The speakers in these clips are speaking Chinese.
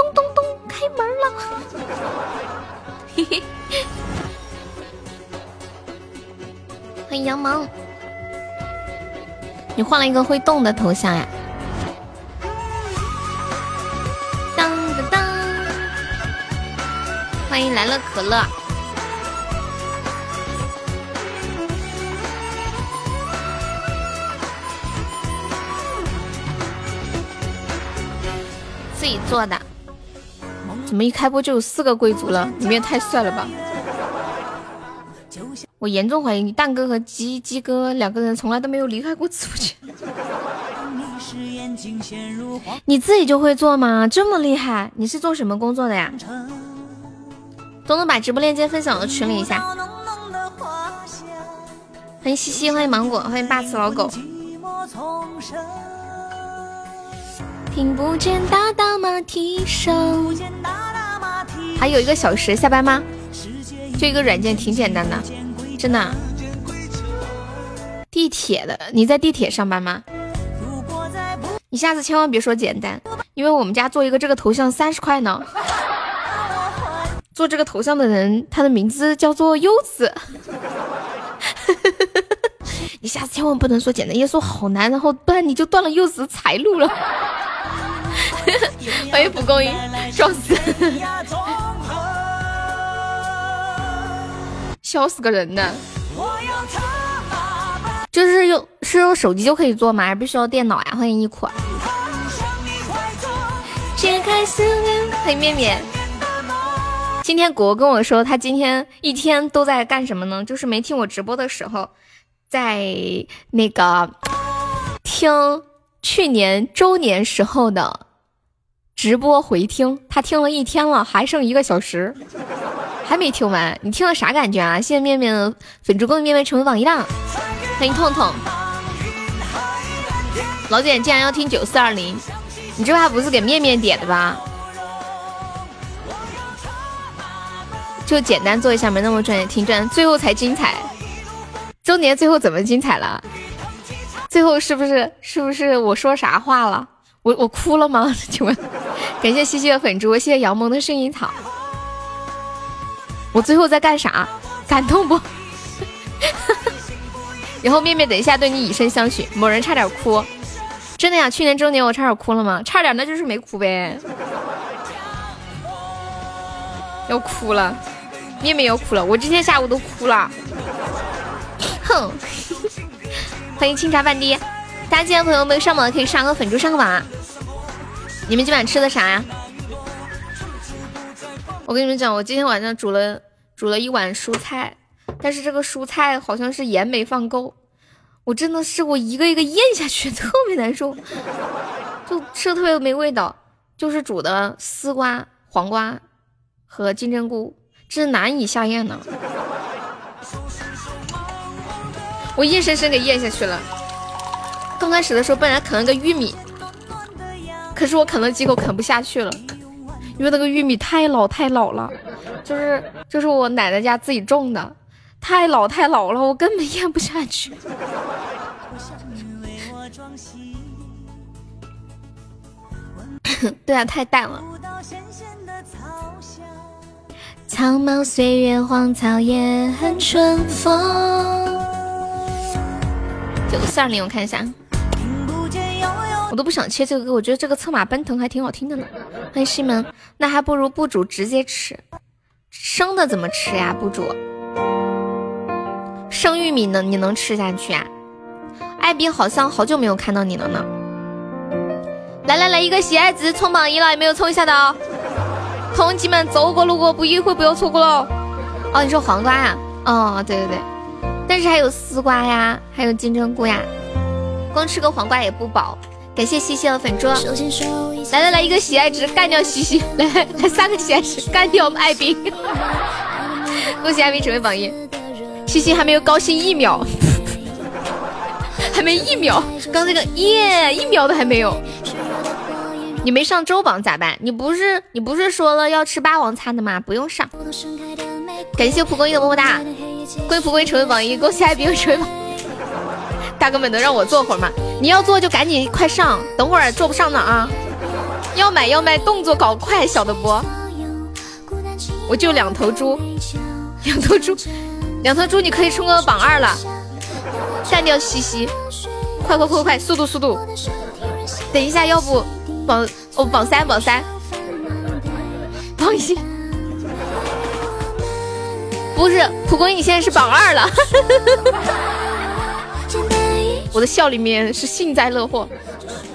咚咚咚，开门了。嘿嘿，欢迎杨芒，你换了一个会动的头像呀？当当当，欢迎来了可乐。自己做的，怎么一开播就有四个贵族了？你们也太帅了吧！我严重怀疑你蛋哥和鸡鸡哥两个人从来都没有离开过直播间。你自己就会做吗？这么厉害？你是做什么工作的呀？东东把直播链接分享到群里一下。欢迎西西，欢迎芒果，欢迎霸气老狗。听不见哒哒马蹄声。还有一个小时下班吗？就一个软件，挺简单的，真的。地铁的，你在地铁上班吗？你下次千万别说简单，因为我们家做一个这个头像三十块呢。做这个头像的人，他的名字叫做柚子。你下次千万不能说简单，要说好难，然后不然你就断了柚子财路了。欢迎蒲公英，笑死，笑死个人呢。就是用是用手机就可以做吗？还是必须要电脑呀？欢迎一苦。欢迎面面。今天果果跟我说，他今天一天都在干什么呢？就是没听我直播的时候，在那个听去年周年时候的。直播回听，他听了一天了，还剩一个小时，还没听完。你听了啥感觉啊？谢谢面面粉猪公面面成为榜一了，欢迎痛痛。老姐竟然要听九四二零，你这话不是给面面点的吧？就简单做一下，没那么专业，挺专，最后才精彩。周年最后怎么精彩了？最后是不是是不是我说啥话了？我我哭了吗？请问，感谢西西的粉猪，谢谢杨萌的薰衣草。我最后在干啥？感动不？然后面面等一下对你以身相许。某人差点哭，真的呀？去年周年我差点哭了吗？差点那就是没哭呗。要哭了，面面要哭了，我今天下午都哭了。哼，欢迎清茶半滴。大家今天朋友们上榜的可以上个粉猪上个榜啊！你们今晚吃的啥呀？我跟你们讲，我今天晚上煮了煮了一碗蔬菜，但是这个蔬菜好像是盐没放够，我真的是我一个一个咽下去，特别难受，就吃的特别没味道。就是煮的丝瓜、黄瓜和金针菇，这是难以下咽呢。我硬生生给咽下去了。刚开始的时候本来啃了个玉米，可是我啃了几口啃不下去了，因为那个玉米太老太老了，就是就是我奶奶家自己种的，太老太老了，我根本咽不下去。对啊，太淡了。苍茫岁月，荒草野，恨春风。九四二零，我看一下。我都不想切这个歌，我觉得这个策马奔腾还挺好听的呢。欢迎西门，那还不如不煮直接吃，生的怎么吃呀？不煮，生玉米呢？你能吃下去啊？艾比好像好久没有看到你了呢。来来来，一个喜爱值冲榜一了，有没有冲一下的哦？同级们走过路过不一会不要错过喽。哦，你说黄瓜呀？哦，对对对，但是还有丝瓜呀，还有金针菇呀，光吃个黄瓜也不饱。感谢西西的粉猪，来来来，一个喜爱值干掉西西，来来三个喜爱值干掉我们艾冰，恭喜艾冰成为榜一，西西还没有高兴一秒，还没一秒，刚那个耶一秒都还没有，你没上周榜咋办？你不是你不是说了要吃霸王餐的吗？不用上，感谢蒲公英的么么哒，恭喜蒲公英成为榜一，恭喜艾冰成为榜。大哥们能让我坐会儿吗？你要坐就赶紧快上，等会儿坐不上呢啊！要买要买，动作搞快，晓得不？我就两头猪，两头猪，两头猪，你可以冲个榜二了，干掉西西，快快快快，速度速度！等一下，要不榜哦榜三榜三，榜一，不是蒲公英，你现在是榜二了，我的笑里面是幸灾乐祸，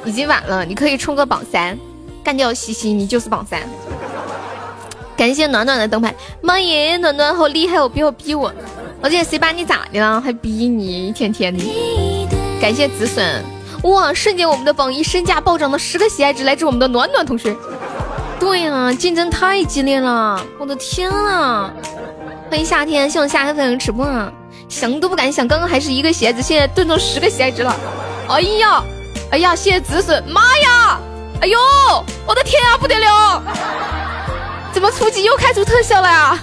已经晚了，你可以冲个榜三，干掉西西，你就是榜三。感谢暖暖的灯牌，妈耶，暖暖好厉害我！不要逼我，而且谁把你咋的了？还逼你一天天的。感谢止损，哇！瞬间我们的榜一身价暴涨了十个喜爱值，来自我们的暖暖同学。对呀，竞争太激烈了，我的天啊！欢迎夏天，希望夏天粉丝直播啊！想都不敢想，刚刚还是一个鞋子，现在炖成十个鞋子了。哎呀，哎呀，谢谢止损，妈呀！哎呦，我的天啊，不得了！怎么初级又开出特效了呀？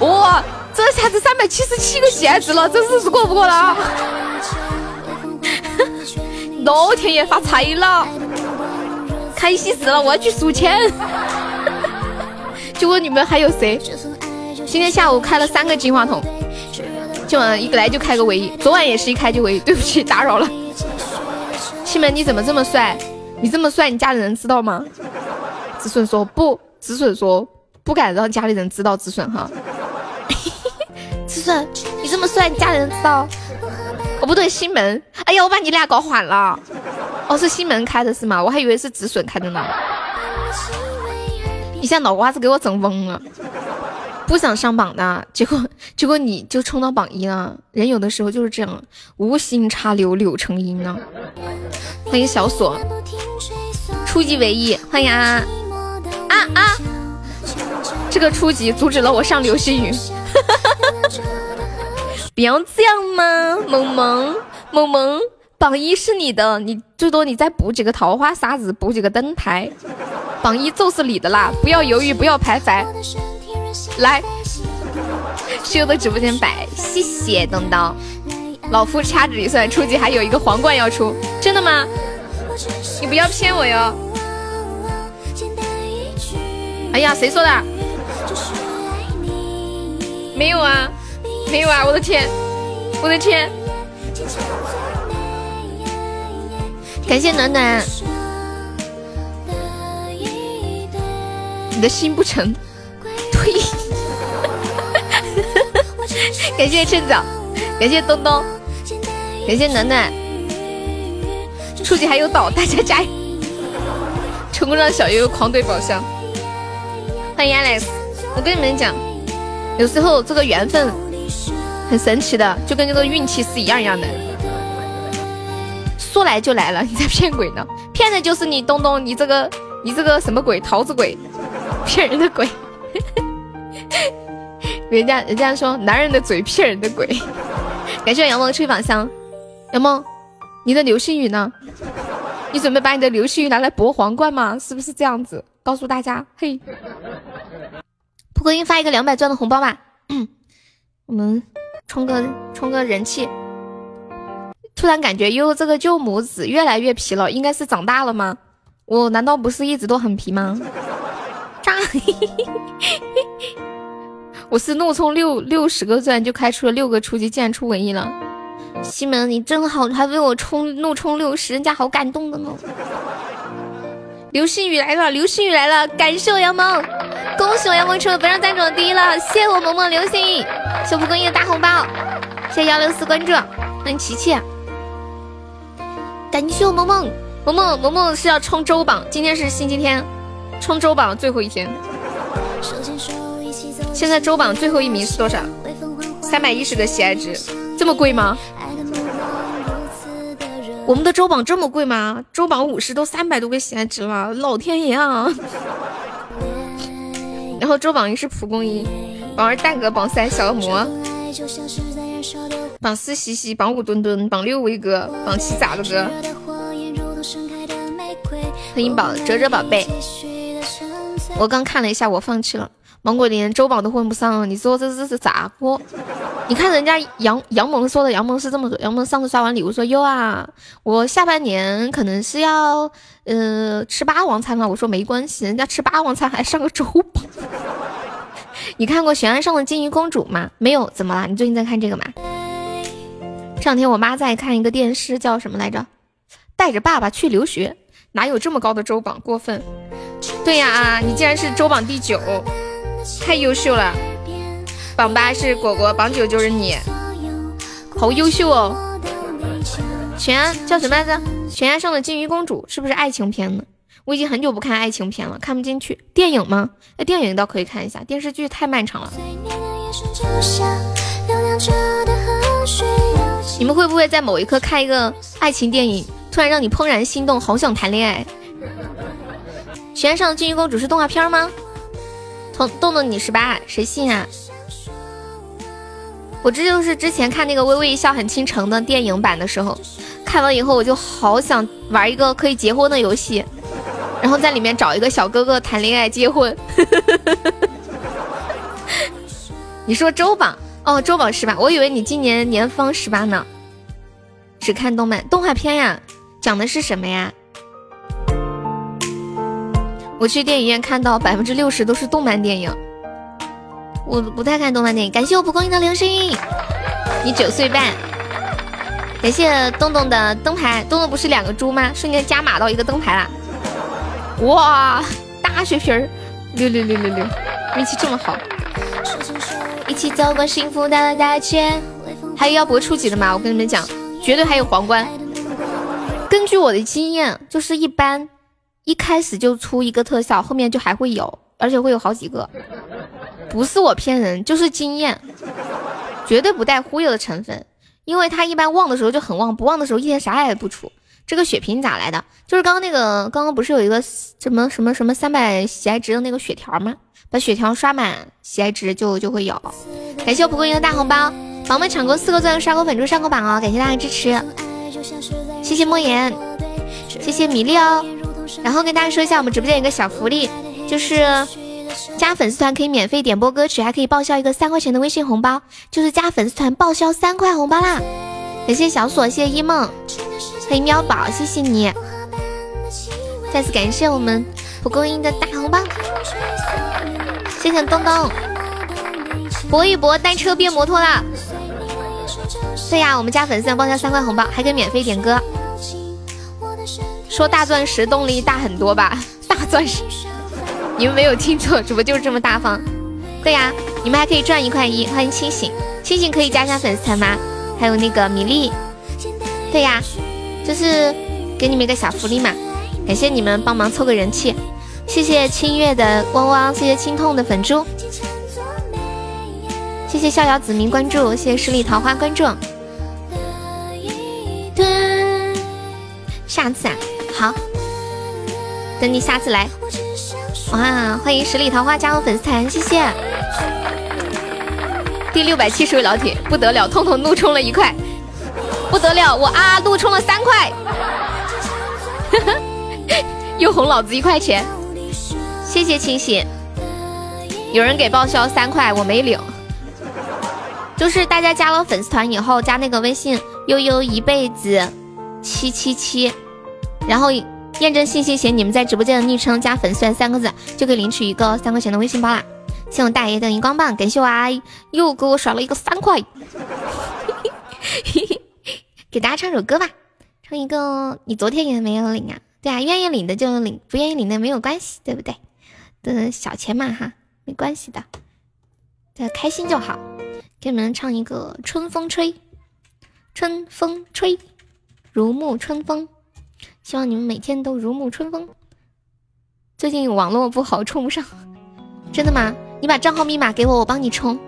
哇，这下子三百七十七个鞋子了，这日子过不过了？老天爷发财了，开心死了，我要去数钱。就问你们还有谁？今天下午开了三个金话筒，今晚一来就开个唯一，昨晚也是一开就唯一。对不起，打扰了。西门你怎么这么帅？你这么帅，你家里人知道吗？子孙说不，子孙说。不敢让家里人知道，止损哈。止损，你这么帅，你家里人知道？哦，不对，新门。哎呀，我把你俩搞混了。哦，是新门开的是吗？我还以为是止损开的呢。你像脑瓜子给我整懵了。不想上榜的结果，结果你就冲到榜一了。人有的时候就是这样，无心插柳柳成荫呢。欢迎小锁，初级唯一，欢迎啊啊啊！这个初级阻止了我上流星雨，不要这样嘛，萌萌萌萌，榜一是你的，你最多你再补几个桃花沙子，补几个灯牌，榜一就是你的啦，不要犹豫，不要徘徊，来，室友的直播间摆，谢谢东东，老夫掐指一算，初级还有一个皇冠要出，真的吗？你不要骗我哟！哎呀，谁说的？没有啊，没有啊！我的天，我的天！感谢暖暖，你的心不诚，呸！感谢趁早，感谢东东，感谢暖暖，初级还有岛，大家加油！成功让小悠悠狂怼宝箱，欢迎 Alex，我跟你们讲。有时候这个缘分很神奇的，就跟这个运气是一样一样的，说来就来了。你在骗鬼呢？骗的就是你东东，你这个你这个什么鬼？桃子鬼，骗人的鬼。人家人家说男人的嘴骗人的鬼。感谢杨梦吹宝箱，杨梦，你的流星雨呢？你准备把你的流星雨拿来博皇冠吗？是不是这样子？告诉大家，嘿。蒲公英发一个两百钻的红包吧，我们冲个冲个人气。突然感觉悠悠这个旧母子越来越皮了，应该是长大了吗？我难道不是一直都很皮吗？炸！我是怒充六六十个钻就开出了六个初级，竟然出文艺了。西门你真好，还为我充怒充六十，人家好感动的呢。流星雨来了，流星雨来了！感谢我杨萌，恭喜我杨萌成了本场赞助第一了！谢谢我萌萌流星雨，小蒲公英的大红包，谢谢幺六四关注，欢迎琪琪，感谢我萌萌，萌萌萌萌是要冲周榜，今天是星期天，冲周榜最后一天。现在周榜最后一名是多少？三百一十个喜爱值，这么贵吗？我们的周榜这么贵吗？周榜五十都三百多个喜爱值了，老天爷啊！然后周榜一是蒲公英，榜二蛋哥，榜三小恶魔，榜四西西，榜五墩墩，榜六威哥，榜七咋了哥？欢迎宝哲哲宝贝。我刚看了一下，我放弃了。芒果连周榜都混不上，你说这这是咋过？你看人家杨杨萌说的，杨萌是这么说，杨萌上次刷完礼物说哟啊，我下半年可能是要呃吃霸王餐了。我说没关系，人家吃霸王餐还上个周榜。你看过悬崖上的金鱼公主吗？没有，怎么了？你最近在看这个吗？这两天我妈在看一个电视，叫什么来着？带着爸爸去留学，哪有这么高的周榜？过分！对呀啊，你竟然是周榜第九，太优秀了。榜八是果果，榜九就是你，好优秀哦。悬叫什么来着？悬崖上的金鱼公主是不是爱情片呢？我已经很久不看爱情片了，看不进去。电影吗？那电影倒可以看一下，电视剧太漫长了。你们会不会在某一刻看一个爱情电影，突然让你怦然心动，好想谈恋爱？悬崖上的金鱼公主是动画片吗？动动动你十八，谁信啊？我这就是之前看那个《微微一笑很倾城》的电影版的时候，看完以后我就好想玩一个可以结婚的游戏，然后在里面找一个小哥哥谈恋爱结婚。你说周榜哦，周宝十八，我以为你今年年方十八呢。只看动漫动画片呀，讲的是什么呀？我去电影院看到百分之六十都是动漫电影，我不太看动漫电影。感谢我蒲公英的流星，你九岁半。感谢东东的灯牌，东东不是两个猪吗？瞬间加码到一个灯牌啦！哇，大血瓶儿，六六六六六，运气这么好。一起走过幸福的大街，还有要播初级的吗？我跟你们讲，绝对还有皇冠。根据我的经验，就是一般。一开始就出一个特效，后面就还会有，而且会有好几个，不是我骗人，就是经验，绝对不带忽悠的成分。因为他一般旺的时候就很旺，不旺的时候一天啥也不出。这个血瓶咋来的？就是刚刚那个，刚刚不是有一个什么什么什么三百喜爱值的那个血条吗？把血条刷满，喜爱值就就会有。感谢蒲公英的大红包，宝宝们抢够四个钻，刷够粉珠上个榜哦！感谢大家支持，谢谢莫言，谢谢米粒哦。然后跟大家说一下，我们直播间有个小福利，就是加粉丝团可以免费点播歌曲，还可以报销一个三块钱的微信红包，就是加粉丝团报销三块红包啦！感谢小锁，谢谢一梦，欢迎喵宝，谢谢你！再次感谢我们蒲公英的大红包，谢谢东东，搏一搏，单车变摩托啦！对呀，我们加粉丝团报销三块红包，还可以免费点歌。说大钻石动力大很多吧？大钻石，你们没有听错，主播就是这么大方。对呀，你们还可以赚一块一。欢迎清醒，清醒可以加下粉丝团吗？还有那个米粒，对呀，就是给你们一个小福利嘛。感谢你们帮忙凑个人气，谢谢清月的汪汪，谢谢清痛的粉猪，谢谢逍遥子民关注，谢谢十里桃花关注。下次啊。好，等你下次来。哇，欢迎十里桃花加入粉丝团，谢谢。第六百七十位老铁，不得了，痛痛怒充了一块，不得了，我啊怒充了三块，又哄老子一块钱，谢谢清醒。有人给报销三块，我没领。就是大家加了粉丝团以后，加那个微信悠悠一辈子七七七。然后验证信息写你们在直播间的昵称加粉丝团三个字，就可以领取一个三块钱的微信包啦。谢我大爷的荧光棒，感谢我阿姨又给我甩了一个三块。给大家唱首歌吧，唱一个你昨天也没有领啊？对啊，愿意领的就领，不愿意领的没有关系，对不对？的小钱嘛哈，没关系的，对，开心就好。给你们唱一个《春风吹》，春风吹，如沐春风。希望你们每天都如沐春风。最近网络不好，充不上。真的吗？你把账号密码给我，我帮你充。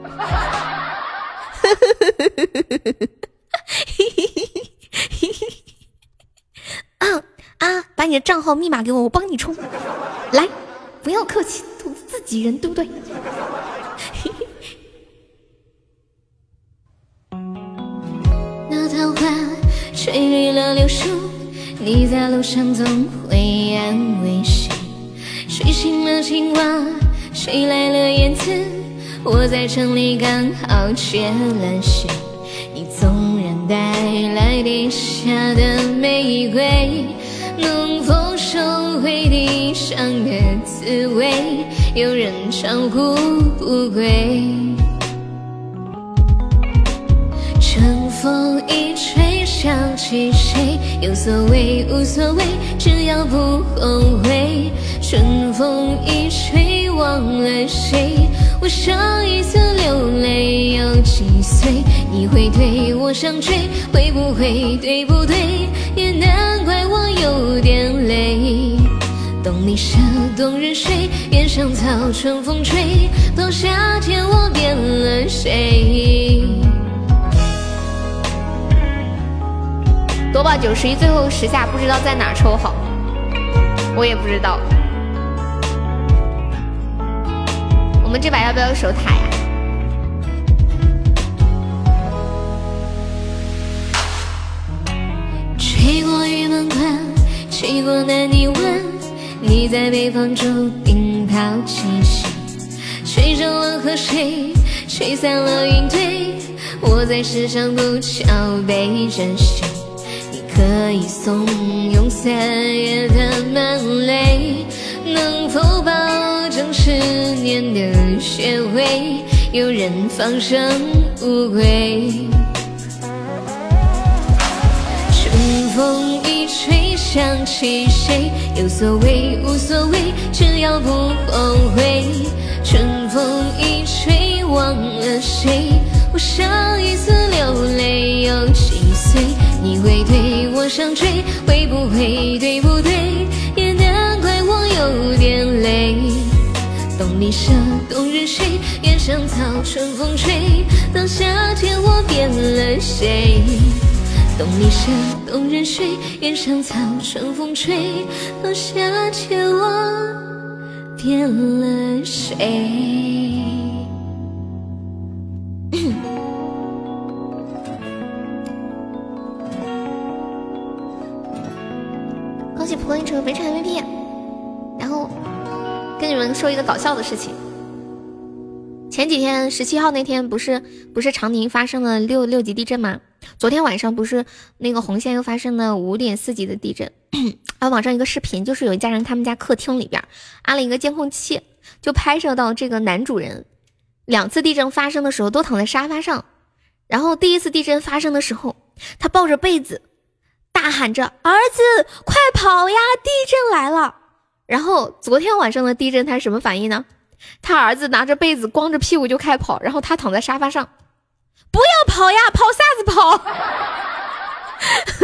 啊啊！把你的账号密码给我，我帮你充。来，不要客气，都自己人，对不对？那桃花吹绿了柳树。你在路上总会安慰谁？睡醒了青蛙，谁来了燕子？我在城里刚好缺了谁？你纵然带来地下的玫瑰，能否收回地上的滋味？有人唱故不归。春风一吹，想起谁？有所谓，无所谓，只要不后悔。春风一吹，忘了谁？我上一次流泪有几岁？你会对我想追，会不会对不对？也难怪我有点累。懂你舍，懂人睡，原上草，春风吹，到夏天我变了谁？夺宝九十一，最后十下，不知道在哪抽好，我也不知道。我们这把要不要守塔呀？吹过玉门关，吹过南泥湾，你在北方注定抛弃谁？吹走了河水，吹散了云堆，我在世上不桥背着谁？可以怂恿三月的满泪。能否保证十年的学会，有人放生乌龟？春风一吹，想起谁？有所谓，无所谓，只要不后悔。春风一吹，忘了谁？我上一次流泪有几岁？你会对我上坠，会不会对不对？也难怪我有点累。懂你舍，懂人睡，原上草，春风吹，到夏天我变了谁？懂你舍，懂人睡，原上草，春风吹，到夏天我变了谁？恭喜蒲公英成为本场 MVP。然后跟你们说一个搞笑的事情，前几天十七号那天不是不是长宁发生了六六级地震吗？昨天晚上不是那个红线又发生了五点四级的地震，还 有网上一个视频，就是有一家人他们家客厅里边安了一个监控器，就拍摄到这个男主人两次地震发生的时候都躺在沙发上，然后第一次地震发生的时候，他抱着被子。大喊着：“儿子，快跑呀！地震来了！”然后昨天晚上的地震，他是什么反应呢？他儿子拿着被子，光着屁股就开跑，然后他躺在沙发上，不要跑呀，跑啥子跑？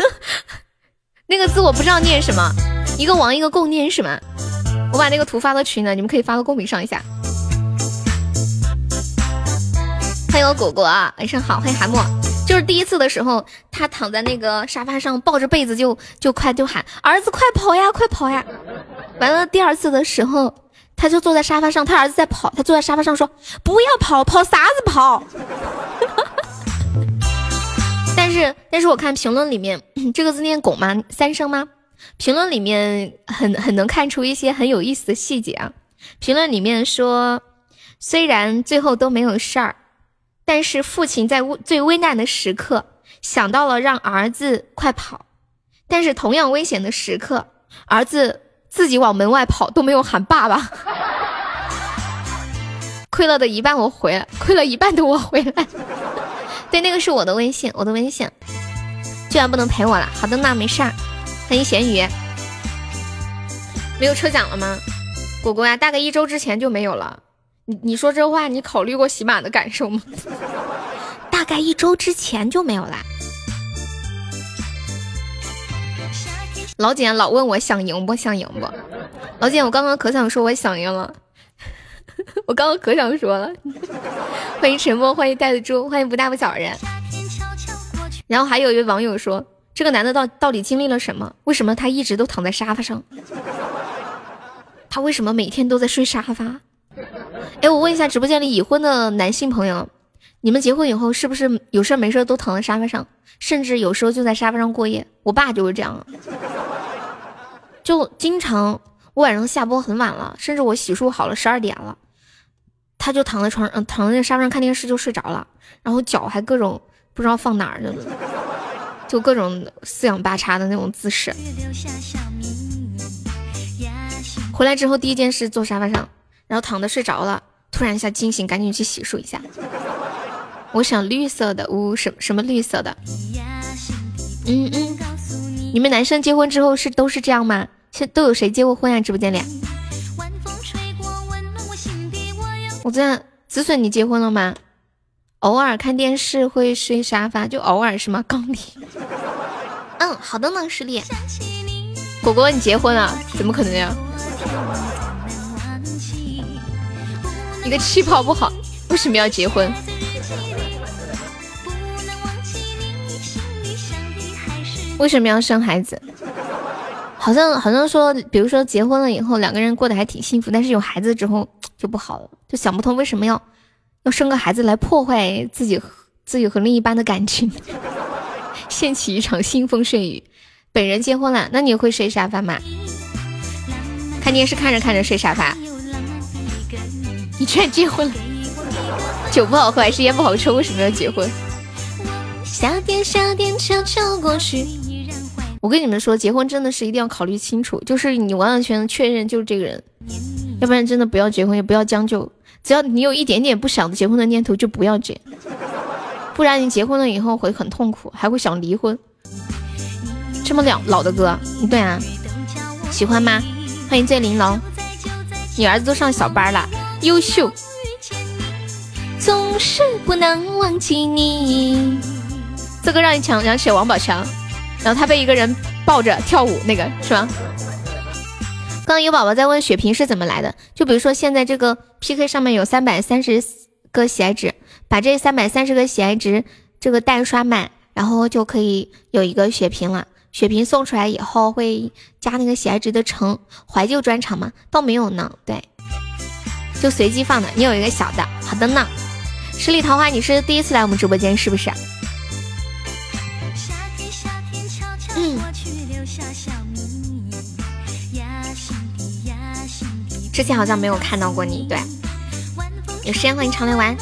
那个字我不知道念什么，一个王一个共念什么？我把那个图发到群了，你们可以发到公屏上一下。欢迎我果果，晚上好，欢迎韩墨。就是第一次的时候，他躺在那个沙发上，抱着被子就就快就喊儿子快跑呀，快跑呀！完了第二次的时候，他就坐在沙发上，他儿子在跑，他坐在沙发上说不要跑，跑啥子跑？但是但是我看评论里面 这个字念拱吗？三声吗？评论里面很很能看出一些很有意思的细节啊。评论里面说，虽然最后都没有事儿。但是父亲在最危难的时刻想到了让儿子快跑，但是同样危险的时刻，儿子自己往门外跑都没有喊爸爸。亏了的一半我回来，亏了一半的我回来。对，那个是我的微信，我的微信，居然不能陪我了。好的，那没事儿。欢迎咸鱼，没有抽奖了吗？果果呀，大概一周之前就没有了。你你说这话，你考虑过喜马的感受吗？大概一周之前就没有啦。老简老问我想赢不想赢不？老简，我刚刚可想说我想赢了，我刚刚可想说了。欢迎沉默，欢迎带的猪，欢迎不大不小的人。然后还有一位网友说，这个男的到到底经历了什么？为什么他一直都躺在沙发上？他为什么每天都在睡沙发？哎，我问一下直播间里已婚的男性朋友，你们结婚以后是不是有事没事都躺在沙发上，甚至有时候就在沙发上过夜？我爸就是这样，就经常我晚上下播很晚了，甚至我洗漱好了十二点了，他就躺在床上，躺在沙发上看电视就睡着了，然后脚还各种不知道放哪儿了，就各种四仰八叉的那种姿势。回来之后第一件事坐沙发上，然后躺着睡着了，突然一下惊醒，赶紧去洗漱一下。我想绿色的，呜什什么绿色的？嗯嗯。你们男生结婚之后是都是这样吗？现都有谁结过婚啊？直播间里？我在子孙，你结婚了吗？偶尔看电视会睡沙发，就偶尔是吗？刚里。嗯，好的呢，失恋。果果，你结婚了？怎么可能呀？你的气泡不好，为什么要结婚？为什么要生孩子？好像好像说，比如说结婚了以后，两个人过得还挺幸福，但是有孩子之后就不好了，就想不通为什么要要生个孩子来破坏自己自己和另一半的感情，掀起一场腥风血雨。本人结婚了，那你会睡沙发吗？看电视看着看着睡沙发。你居然结婚了？酒不好喝还是烟不好抽？为什么要结婚？夏天夏天悄悄过去。我跟你们说，结婚真的是一定要考虑清楚，就是你完完全全确认就是这个人，要不然真的不要结婚，也不要将就。只要你有一点点不想结婚的念头，就不要结，不然你结婚了以后会很痛苦，还会想离婚。这么老老的歌，对啊，喜欢吗？欢迎醉玲珑，你儿子都上小班了，优秀。总是不能忘记你，这个让你想想起王宝强。然后他被一个人抱着跳舞，那个是吗？刚刚有宝宝在问血瓶是怎么来的，就比如说现在这个 PK 上面有三百三十个喜爱值，把这三百三十个喜爱值这个蛋刷满，然后就可以有一个血瓶了。血瓶送出来以后会加那个喜爱值的成，怀旧专场吗？倒没有呢，对，就随机放的。你有一个小的，好的呢。十里桃花，你是第一次来我们直播间是不是？嗯之前好像没有看到过你，对，有时间欢迎常来玩。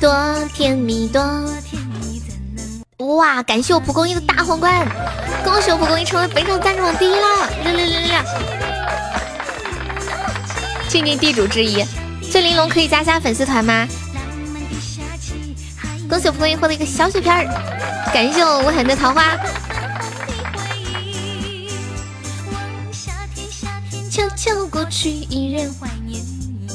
多甜蜜，多甜蜜，哇！感谢我蒲公英的大皇冠，恭喜我蒲公英成为本场赞助榜第一啦！六六六六六！静静地主之谊，醉玲珑可以加下粉丝团吗？恭喜蒲公英获得一个小雪片儿，感谢我无痕的桃花。悄悄过去，依然怀念你。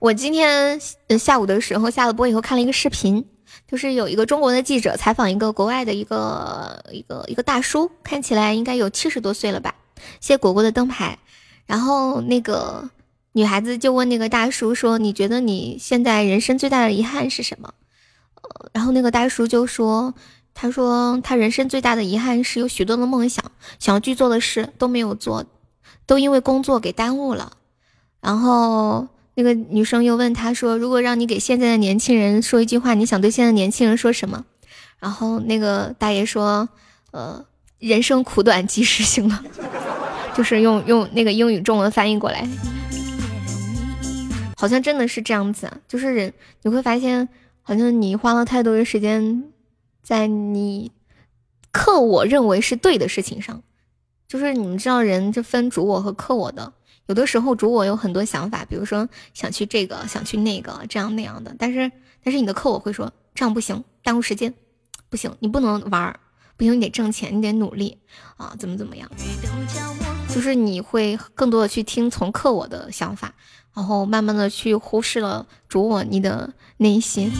我今天下午的时候下了播以后看了一个视频，就是有一个中国的记者采访一个国外的一个一个一个大叔，看起来应该有七十多岁了吧。谢果果的灯牌，然后那个女孩子就问那个大叔说：“你觉得你现在人生最大的遗憾是什么？”呃，然后那个大叔就说：“他说他人生最大的遗憾是有许多的梦想，想要去做的事都没有做。”都因为工作给耽误了，然后那个女生又问他说：“如果让你给现在的年轻人说一句话，你想对现在年轻人说什么？”然后那个大爷说：“呃，人生苦短，及时行乐。”就是用用那个英语中文翻译过来，好像真的是这样子啊。就是人你会发现，好像你花了太多的时间在你克我认为是对的事情上。就是你们知道，人就分主我和克我的。有的时候主我有很多想法，比如说想去这个，想去那个，这样那样的。但是，但是你的克我会说这样不行，耽误时间，不行，你不能玩儿，不行，你得挣钱，你得努力啊，怎么怎么样？就是你会更多的去听从克我的想法，然后慢慢的去忽视了主我你的内心。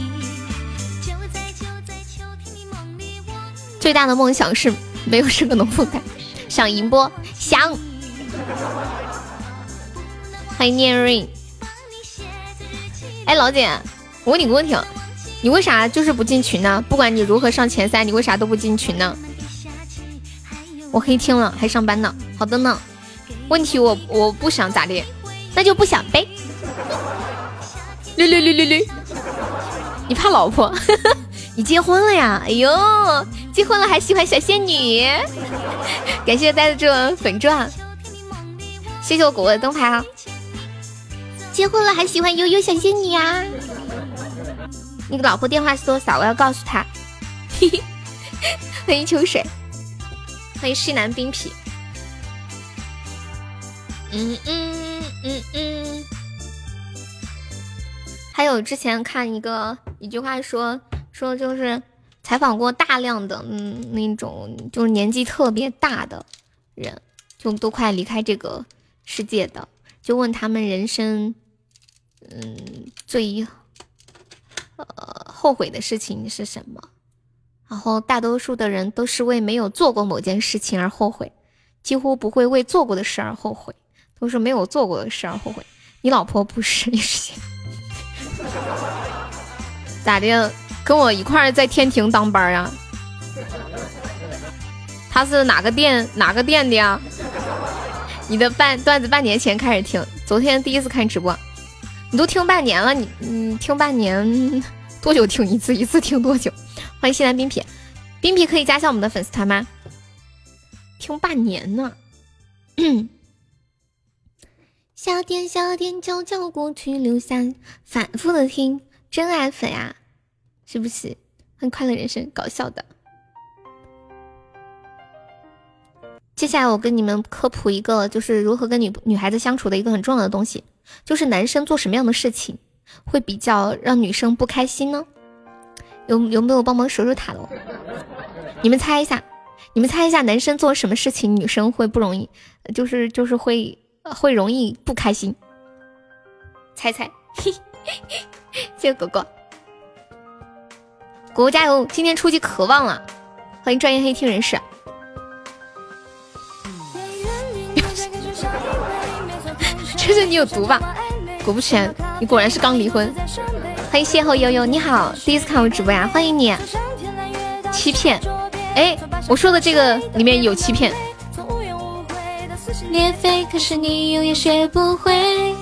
最大的梦想是没有这个农负担。想赢不？想。欢迎念瑞。哎，老姐，我问你个问题，你为啥就是不进群呢？不管你如何上前三，你为啥都不进群呢？我黑听了，还上班呢。好的呢。问题我我不想咋的，那就不想呗。六六六六六。你怕老婆？你结婚了呀？哎呦，结婚了还喜欢小仙女？感谢呆子这粉钻，谢谢我果果的灯牌啊！结婚了还喜欢悠悠，小仙女啊！你老婆电话是多少？我要告诉她。欢迎秋水，欢迎西南冰皮。嗯嗯嗯嗯。还有之前看一个一句话说说就是采访过大量的嗯那种就是年纪特别大的人，就都快离开这个世界的，就问他们人生嗯最呃后悔的事情是什么？然后大多数的人都是为没有做过某件事情而后悔，几乎不会为做过的事而后悔，都是没有做过的事而后悔。你老婆不是，你是 咋的？跟我一块儿在天庭当班呀？他是哪个店哪个店的呀？你的半段子半年前开始听，昨天第一次看直播，你都听半年了，你你听半年多久听一次？一次听多久？欢迎西南冰皮，冰皮可以加下我们的粉丝团吗？听半年呢。夏天，夏天，悄悄过去，留下反复的听，真爱粉啊，是不是？很快乐人生，搞笑的。接下来我跟你们科普一个，就是如何跟女女孩子相处的一个很重要的东西，就是男生做什么样的事情会比较让女生不开心呢？有有没有帮忙数数塔罗？你们猜一下，你们猜一下，男生做什么事情女生会不容易，就是就是会会容易不开心？猜猜，谢谢果果，果果加油！今天出去可旺了，欢迎专业黑听人士。这是你有毒吧？果不其然，你果然是刚离婚。欢迎邂逅悠悠，你好，第一次看我直播呀，欢迎你。欺骗，哎，我说的这个里面有欺骗。裂肺，可是你永远学不会。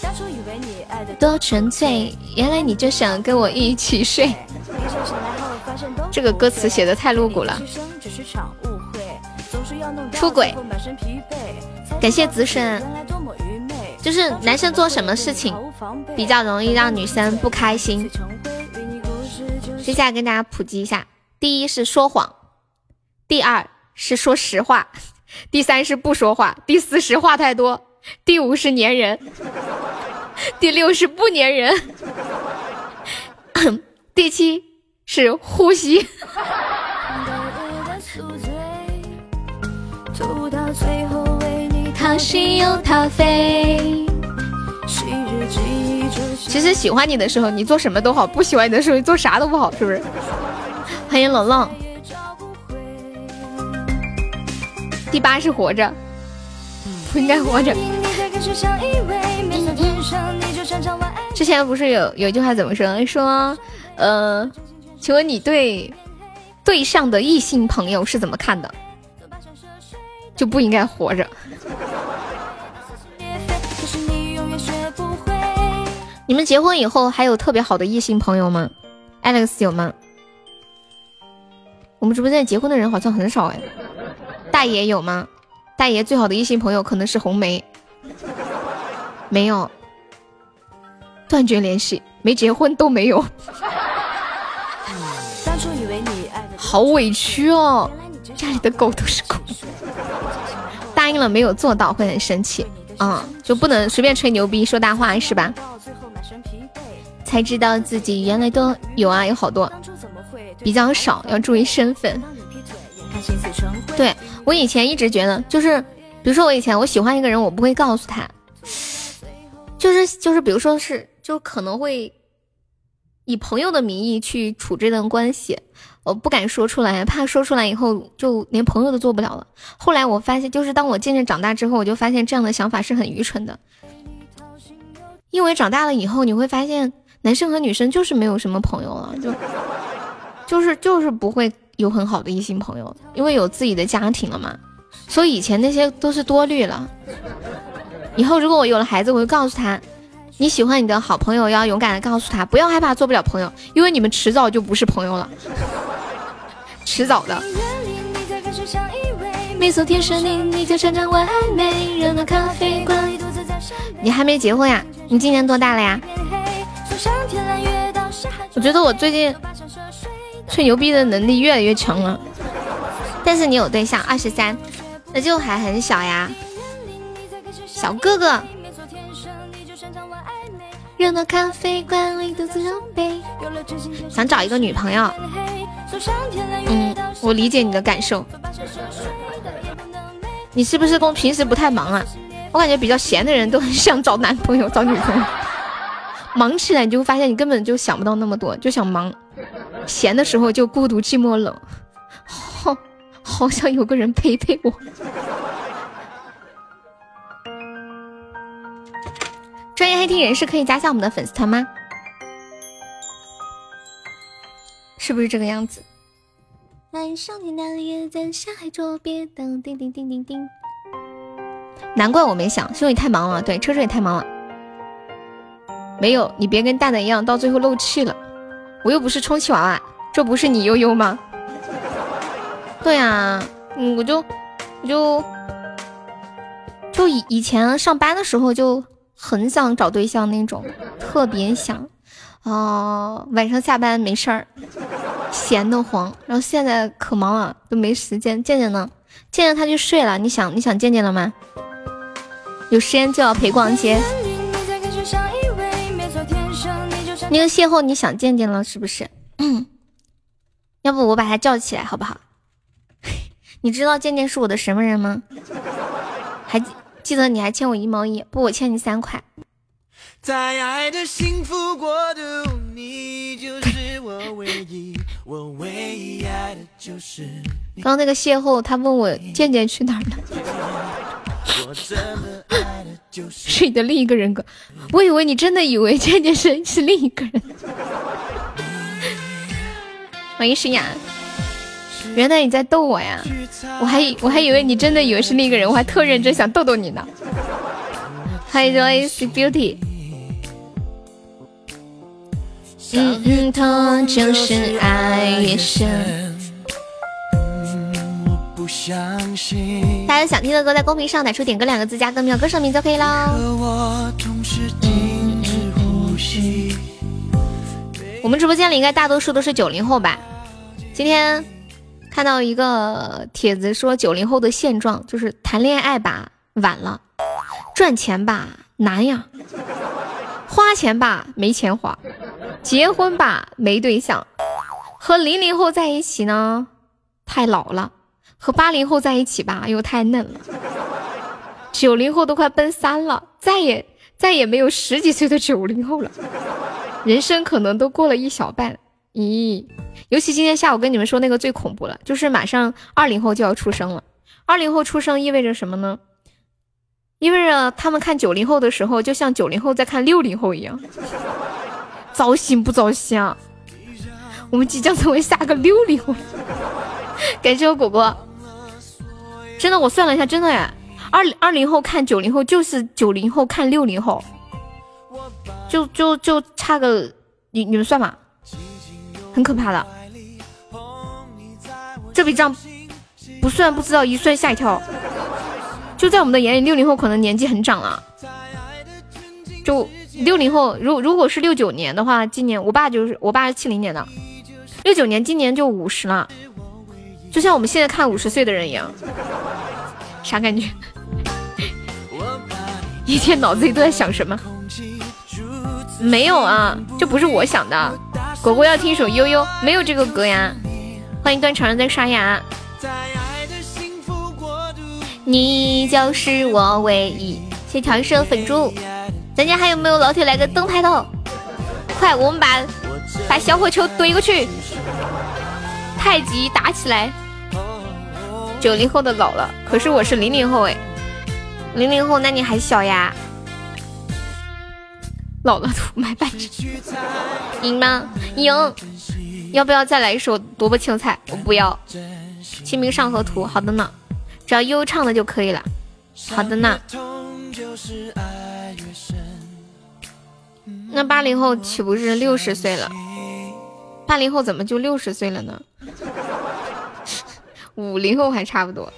当初以为你爱的多纯粹，原来你就想跟我一起睡。这个歌词写的太露骨了。出轨，感谢子孙。就是男生做什么事情比较容易让女生不开心？接下来跟大家普及一下：第一是说谎，第二是说实话，第三是不说话，第四是话太多，第五是粘人，第六是不粘人，第七是呼吸。其实喜欢你的时候，你做什么都好；不喜欢你的时候，你做啥都不好，是不是？欢迎冷冷。第八是活着，不应该活着。之前不是有有句话怎么说？说，呃，请问你对对象的异性朋友是怎么看的？就不应该活着。你们结婚以后还有特别好的异性朋友吗？Alex 有吗？我们直播间结婚的人好像很少哎。大爷有吗？大爷最好的异性朋友可能是红梅。没有，断绝联系，没结婚都没有。好委屈哦，家里的狗都是狗。答应了没有做到会很生气，嗯，就不能随便吹牛逼说大话是吧？才知道自己原来都有啊，有好多，比较少，要注意身份。对我以前一直觉得，就是比如说我以前我喜欢一个人，我不会告诉他，就是就是比如说是就可能会以朋友的名义去处这段关系。我不敢说出来，怕说出来以后就连朋友都做不了了。后来我发现，就是当我渐渐长大之后，我就发现这样的想法是很愚蠢的。因为长大了以后，你会发现男生和女生就是没有什么朋友了，就就是就是不会有很好的异性朋友，因为有自己的家庭了嘛。所以以前那些都是多虑了。以后如果我有了孩子，我就告诉他，你喜欢你的好朋友，要勇敢的告诉他，不要害怕做不了朋友，因为你们迟早就不是朋友了。迟早的。你还没结婚呀？你今年多大了呀？我觉得我最近吹牛逼的能力越来越强了。但是你有对象，二十三，那就还很小呀，小哥哥。热闹咖啡馆里独自伤悲，想找一个女朋友。嗯，我理解你的感受。你是不是公平时不太忙啊？我感觉比较闲的人都很想找男朋友、找女朋友。忙起来你就会发现你根本就想不到那么多，就想忙；闲的时候就孤独寂寞冷，好，好想有个人陪陪我。专业黑听人士可以加下我们的粉丝团吗？是不是这个样子？难怪我没想，是因为太忙了。对，车车也太忙了。没有，你别跟蛋蛋一样，到最后漏气了。我又不是充气娃娃，这不是你悠悠吗？对呀，嗯，我就我就就以以前上班的时候就。很想找对象那种，特别想，哦，晚上下班没事儿，闲得慌。然后现在可忙了，都没时间。健健呢？健健他去睡了。你想你想健健了吗？有时间就要陪逛街。那个邂逅你想见见了是不是？要不我把他叫起来好不好？你知道健健是我的什么人吗？还。记得你还欠我一毛一，不，我欠你三块。刚刚那个邂逅，他问我健健去哪儿了？是你的另一个人格，我以为你真的以为健健是是另一个人。欢迎诗雅。原来你在逗我呀，我还以我还以为你真的以为是另一个人，我还特认真想逗逗你呢。欢迎 Joyce Beauty。嗯嗯，痛就是爱越深。大家想听的歌在公屏上打出“点歌”两个字，加歌名、歌手名就可以了。我们直播间里应该大多数都是九零后吧？今天。看到一个帖子说，九零后的现状就是谈恋爱吧晚了，赚钱吧难呀，花钱吧没钱花，结婚吧没对象，和零零后在一起呢太老了，和八零后在一起吧又太嫩了，九零后都快奔三了，再也再也没有十几岁的九零后了，人生可能都过了一小半。咦，尤其今天下午跟你们说那个最恐怖了，就是马上二零后就要出生了。二零后出生意味着什么呢？意味着他们看九零后的时候，就像九零后在看六零后一样，糟心不糟心啊？我们即将成为下个六零后。感谢我果果，真的，我算了一下，真的哎，二二零后看九零后就是九零后看六零后，就就就差个你你们算吧。很可怕的，这笔账不算不知道，一算吓一跳。就在我们的眼里，六零后可能年纪很长了。就六零后，如如果是六九年的话，今年我爸就是我爸是七零年的，六九年今年就五十了，就像我们现在看五十岁的人一样，啥感觉？一天脑子里都在想什么？没有啊，这不是我想的。果果要听一首悠悠，没有这个歌呀。欢迎断肠人在刷牙。你就是我唯一。谢调色粉猪，咱家还有没有老铁来个灯牌的？快，我们把把小火球怼过去。太极打起来。九零后的老了，可是我是零零后哎。零零后，那你还小呀。老了图买半只，赢吗？赢！要不要再来一首萝卜青菜？我不要。清明上河图，好的呢，只要悠悠唱的就可以了。好的呢。那八零后岂不是六十岁了？八零后怎么就六十岁了呢？五零后还差不多。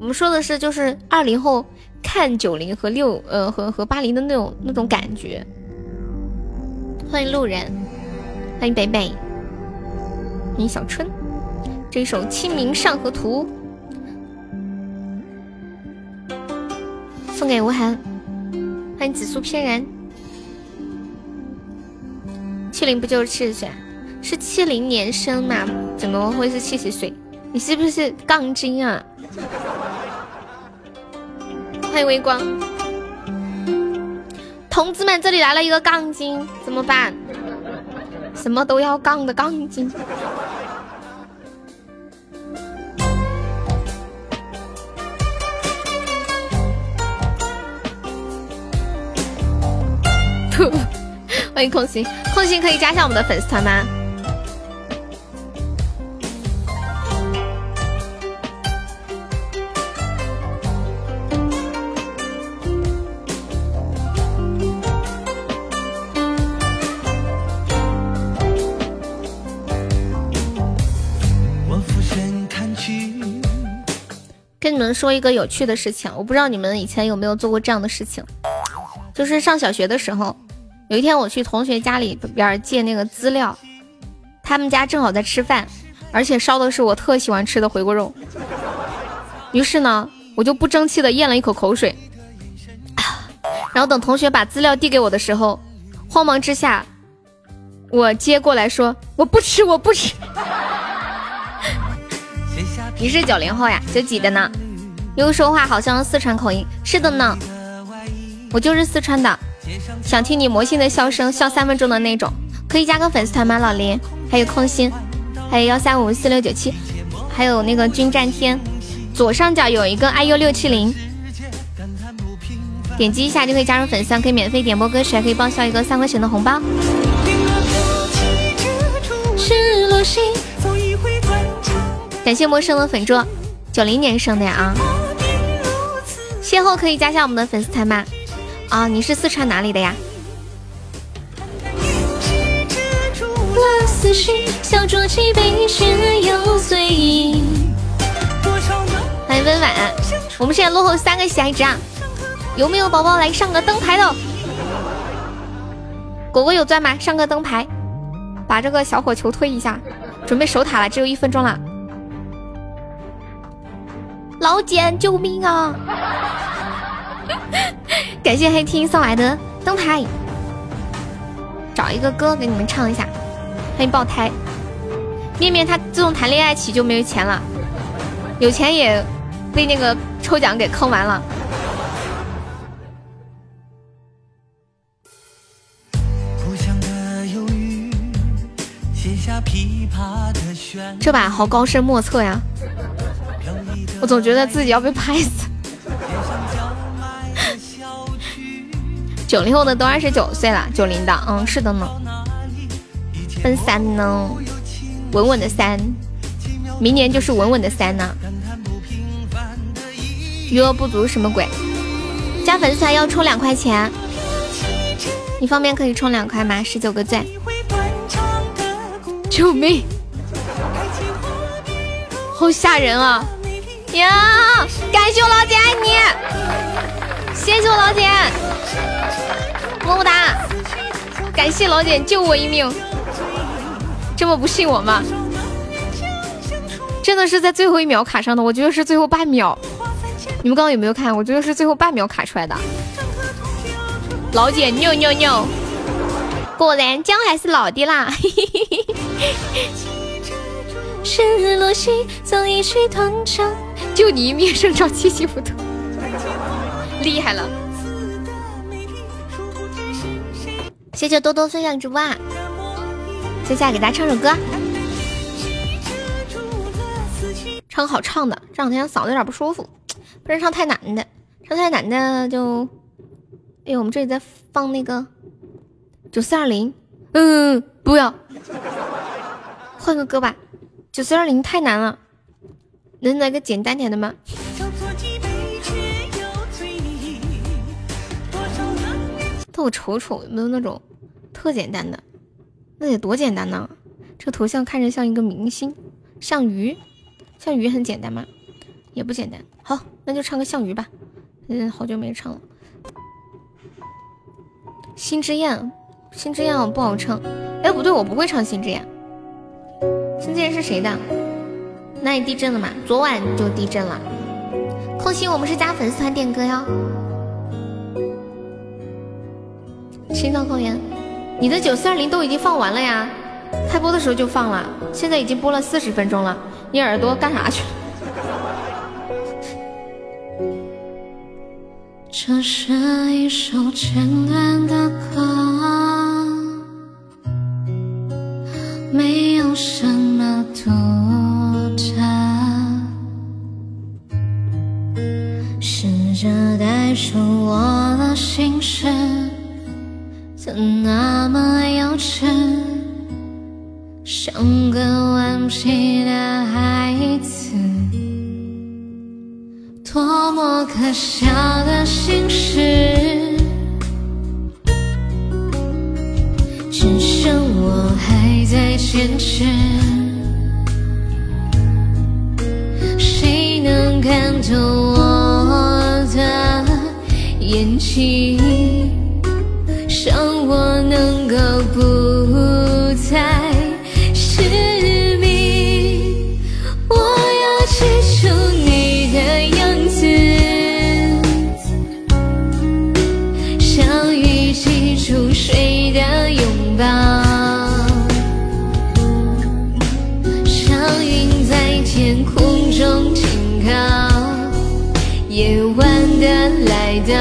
我们说的是就是二零后看九零和六呃和和八零的那种那种感觉。欢迎路人，欢迎北北，欢迎小春。这首《清明上河图》送给吴涵，欢迎紫苏翩然。七零不就是七十岁？是七零年生嘛？怎么会是七十岁？你是不是杠精啊？欢迎微光，同志们，这里来了一个杠精，怎么办？什么都要杠的杠精。欢迎空心，空心可以加一下我们的粉丝团吗？跟你们说一个有趣的事情，我不知道你们以前有没有做过这样的事情，就是上小学的时候。有一天我去同学家里边借那个资料，他们家正好在吃饭，而且烧的是我特喜欢吃的回锅肉。于是呢，我就不争气的咽了一口口水，然后等同学把资料递给我的时候，慌忙之下，我接过来说我不吃我不吃。你是九零后呀？九几的呢？又说话好像四川口音，是的呢，我就是四川的。想听你魔性的笑声，笑三分钟的那种，可以加个粉丝团吗？老林，还有空心，还有幺三五四六九七，还有那个君战天，左上角有一个 iu 六七零，点击一下就可以加入粉丝团，可以免费点播歌曲，还可以报销一个三块钱的红包。感谢陌生的粉桌，九零年生的呀啊！邂逅可以加下我们的粉丝团吗？啊，你是四川哪里的呀？欢迎温婉，我们现在落后三个喜爱值啊！有没有宝宝来上个灯牌的？果果有钻吗？上个灯牌，把这个小火球推一下，准备守塔了，只有一分钟了。老简，救命啊！感谢黑听送来的灯牌，找一个歌给你们唱一下。欢迎爆胎，面面他自从谈恋爱起就没有钱了，有钱也被那个抽奖给坑完了。这把好高深莫测呀，我总觉得自己要被拍死。九零后的都二十九岁了，九零的，嗯，是的呢。奔三呢，稳稳的三，明年就是稳稳的三呢。余额不足什么鬼？加粉丝团要充两块钱，你方便可以充两块吗？十九个钻，救命！好吓人啊！呀，感感谢老姐救我一命，这么不信我吗？真的是在最后一秒卡上的，我觉得是最后半秒。你们刚刚有没有看？我觉得是最后半秒卡出来的。老姐牛牛牛！果然姜还是老的啦。就你一面生长气息不同，厉害了。谢谢多多分享直播啊！接下来给大家唱首歌，唱好唱的。这两天嗓子有点不舒服，不能唱太难的，唱太难的就……哎呦，我们这里在放那个九四二零，嗯，不要，换个歌吧。九四二零太难了，能来个简单点的吗？那我瞅瞅有没有那种特简单的，那得多简单呢？这头像看着像一个明星，像鱼，像鱼很简单吗？也不简单。好，那就唱个项羽吧。嗯，好久没唱了。心之焰，心之燕不好唱。哎，不对，我不会唱心之焰。心之焰是谁的？那里地震了吗？昨晚就地震了。空心，我们是加粉丝团点歌哟。心脏空言，你的九四二零都已经放完了呀？开播的时候就放了，现在已经播了四十分钟了。你耳朵干啥去了？这是一首简单的歌，没有什么独特，试着带出我的心事，怎那么幼稚，像个顽皮的孩子。多么可笑的心事，只剩我还在坚持。谁能看透我的眼睛，让我能够不再失明？我要记住你的样子，相遇记住水的拥抱，像云在天空中停靠，夜晚的来到，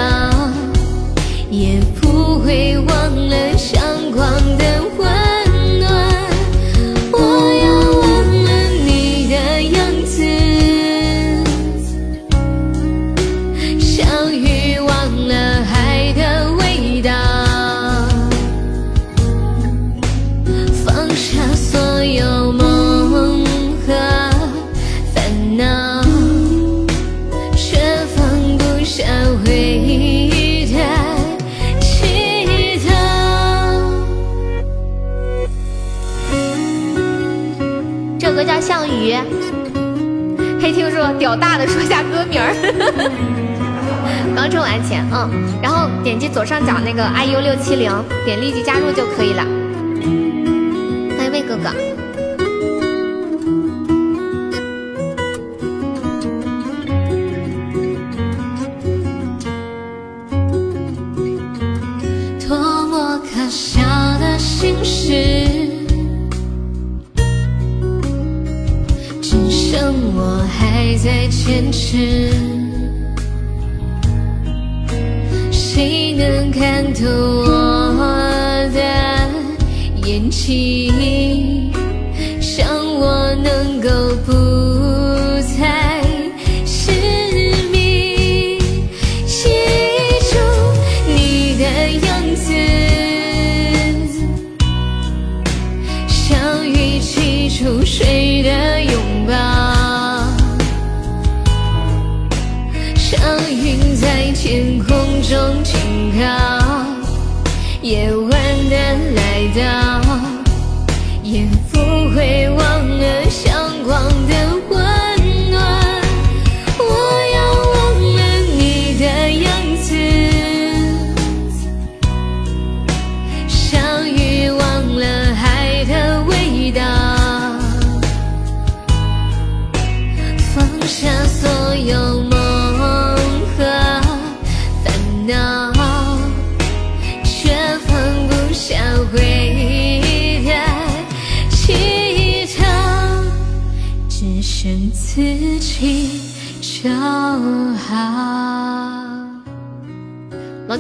大的说下歌名儿，刚充完钱，嗯，然后点击左上角那个 iu 六七零，点立即加入就可以了。欢迎魏哥哥。多么可笑的心事，还在坚持。谁能看透我的眼睛，像我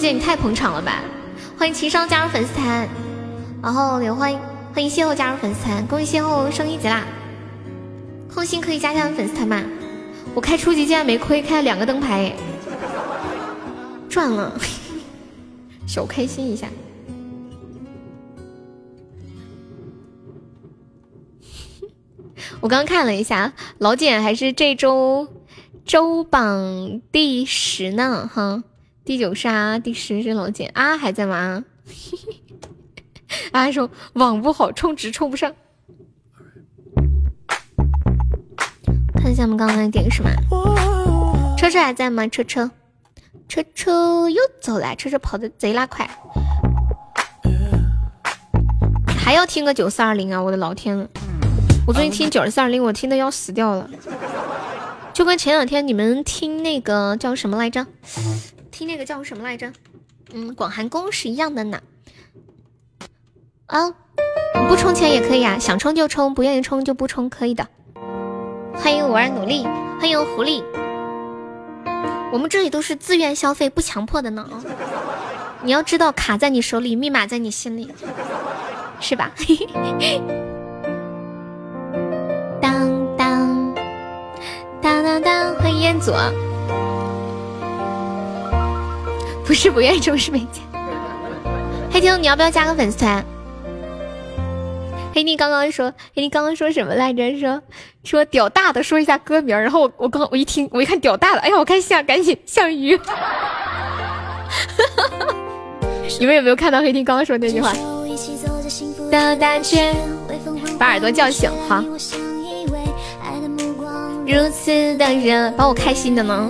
姐，你太捧场了吧！欢迎情商加入粉丝团，然后也欢迎欢迎邂逅加入粉丝团，恭喜邂逅升一级啦！空心可以加加粉丝团吗？我开初级竟然没亏，开了两个灯牌，赚了，小开心一下。我刚看了一下，老简还是这周周榜第十呢，哈，第九杀，第十是老简啊，还在吗？啊，还说网不好，充值充不上。看一下我们刚刚在点什么？车车还在吗？车车，车车又走了，车车跑的贼拉快。还要听个九四二零啊！我的老天，我最近听九四二零，我听的要死掉了。就跟前两天你们听那个叫什么来着？听那个叫什么来着？嗯，广寒宫是一样的呢。啊，不充钱也可以啊，想充就充，不愿意充就不充，可以的。欢迎五儿努力，欢迎狐狸。我们这里都是自愿消费，不强迫的呢。你要知道，卡在你手里，密码在你心里。是吧？当当当当当，欢迎彦祖。不是不愿意充，是没钱。黑听，你要不要加个粉丝团？黑妮刚刚说，黑妮刚刚说什么来着？说说屌大的，说一下歌名。然后我我刚我一听，我一看屌大的，哎呀，我看像赶紧像鱼。你们有没有看到黑听刚刚说那句话？的大圈，把耳朵叫醒，好。如此的人，把我开心的呢。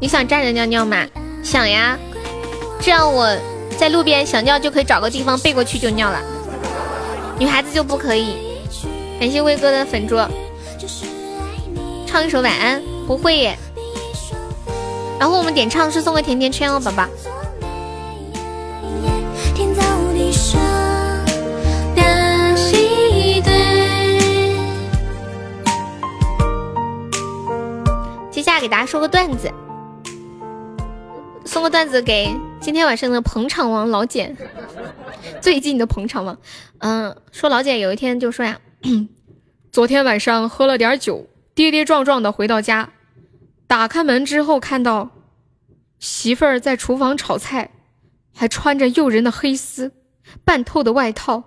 你想站着尿尿吗？想呀，这样我在路边想尿就可以找个地方背过去就尿了。女孩子就不可以。感谢威哥的粉猪，唱一首晚安，不会耶。然后我们点唱是送个甜甜圈哦，宝宝。给大家说个段子，送个段子给今天晚上的捧场王老简，最近的捧场王。嗯，说老简有一天就说呀，昨天晚上喝了点酒，跌跌撞撞的回到家，打开门之后看到媳妇儿在厨房炒菜，还穿着诱人的黑丝半透的外套，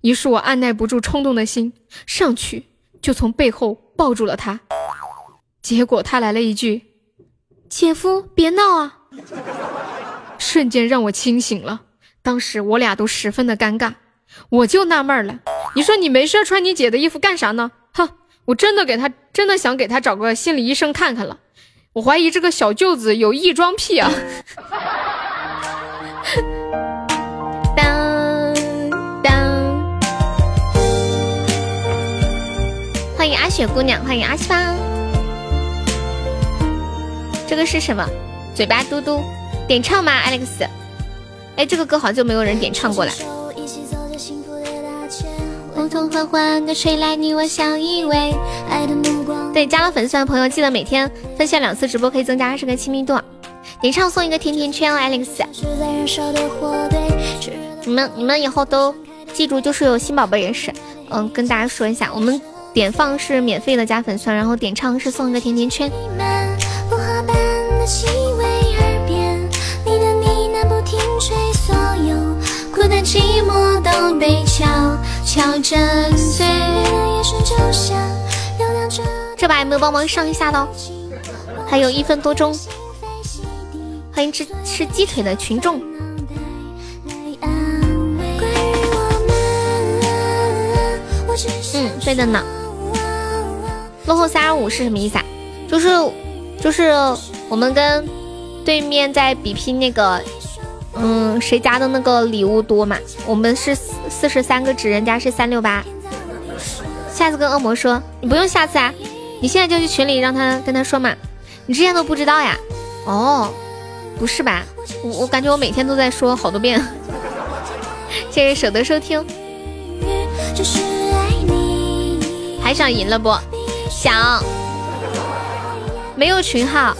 于是我按耐不住冲动的心，上去就从背后抱住了她。结果他来了一句：“姐夫，别闹啊！”瞬间让我清醒了。当时我俩都十分的尴尬，我就纳闷了：你说你没事穿你姐的衣服干啥呢？哼，我真的给他，真的想给他找个心理医生看看了。我怀疑这个小舅子有异装癖啊！当当，欢迎阿雪姑娘，欢迎阿西方。这个是什么？嘴巴嘟嘟，点唱吗，Alex？哎，这个歌好久没有人点唱过了。对，加了粉丝团的朋友记得每天分享两次直播可以增加二十个亲密度。点唱送一个甜甜圈哦，Alex。你们你们以后都记住，就是有新宝贝也是，嗯，跟大家说一下，我们点放是免费的加粉丝，然后点唱是送一个甜甜圈。气味耳边，你的呢喃不停吹，所有孤单寂寞都被悄悄震碎。这把有没有帮忙上一下的？还有一分多钟，欢迎吃吃鸡腿的群众。嗯，对的呢。落后三二五是什么意思啊？就是就是。我们跟对面在比拼那个，嗯，谁家的那个礼物多嘛？我们是四四十三个纸，人家是三六八。下次跟恶魔说，你不用下次啊，你现在就去群里让他跟他说嘛。你之前都不知道呀？哦，不是吧？我我感觉我每天都在说好多遍。谢谢舍得收听。还想赢了不？想。没有群号。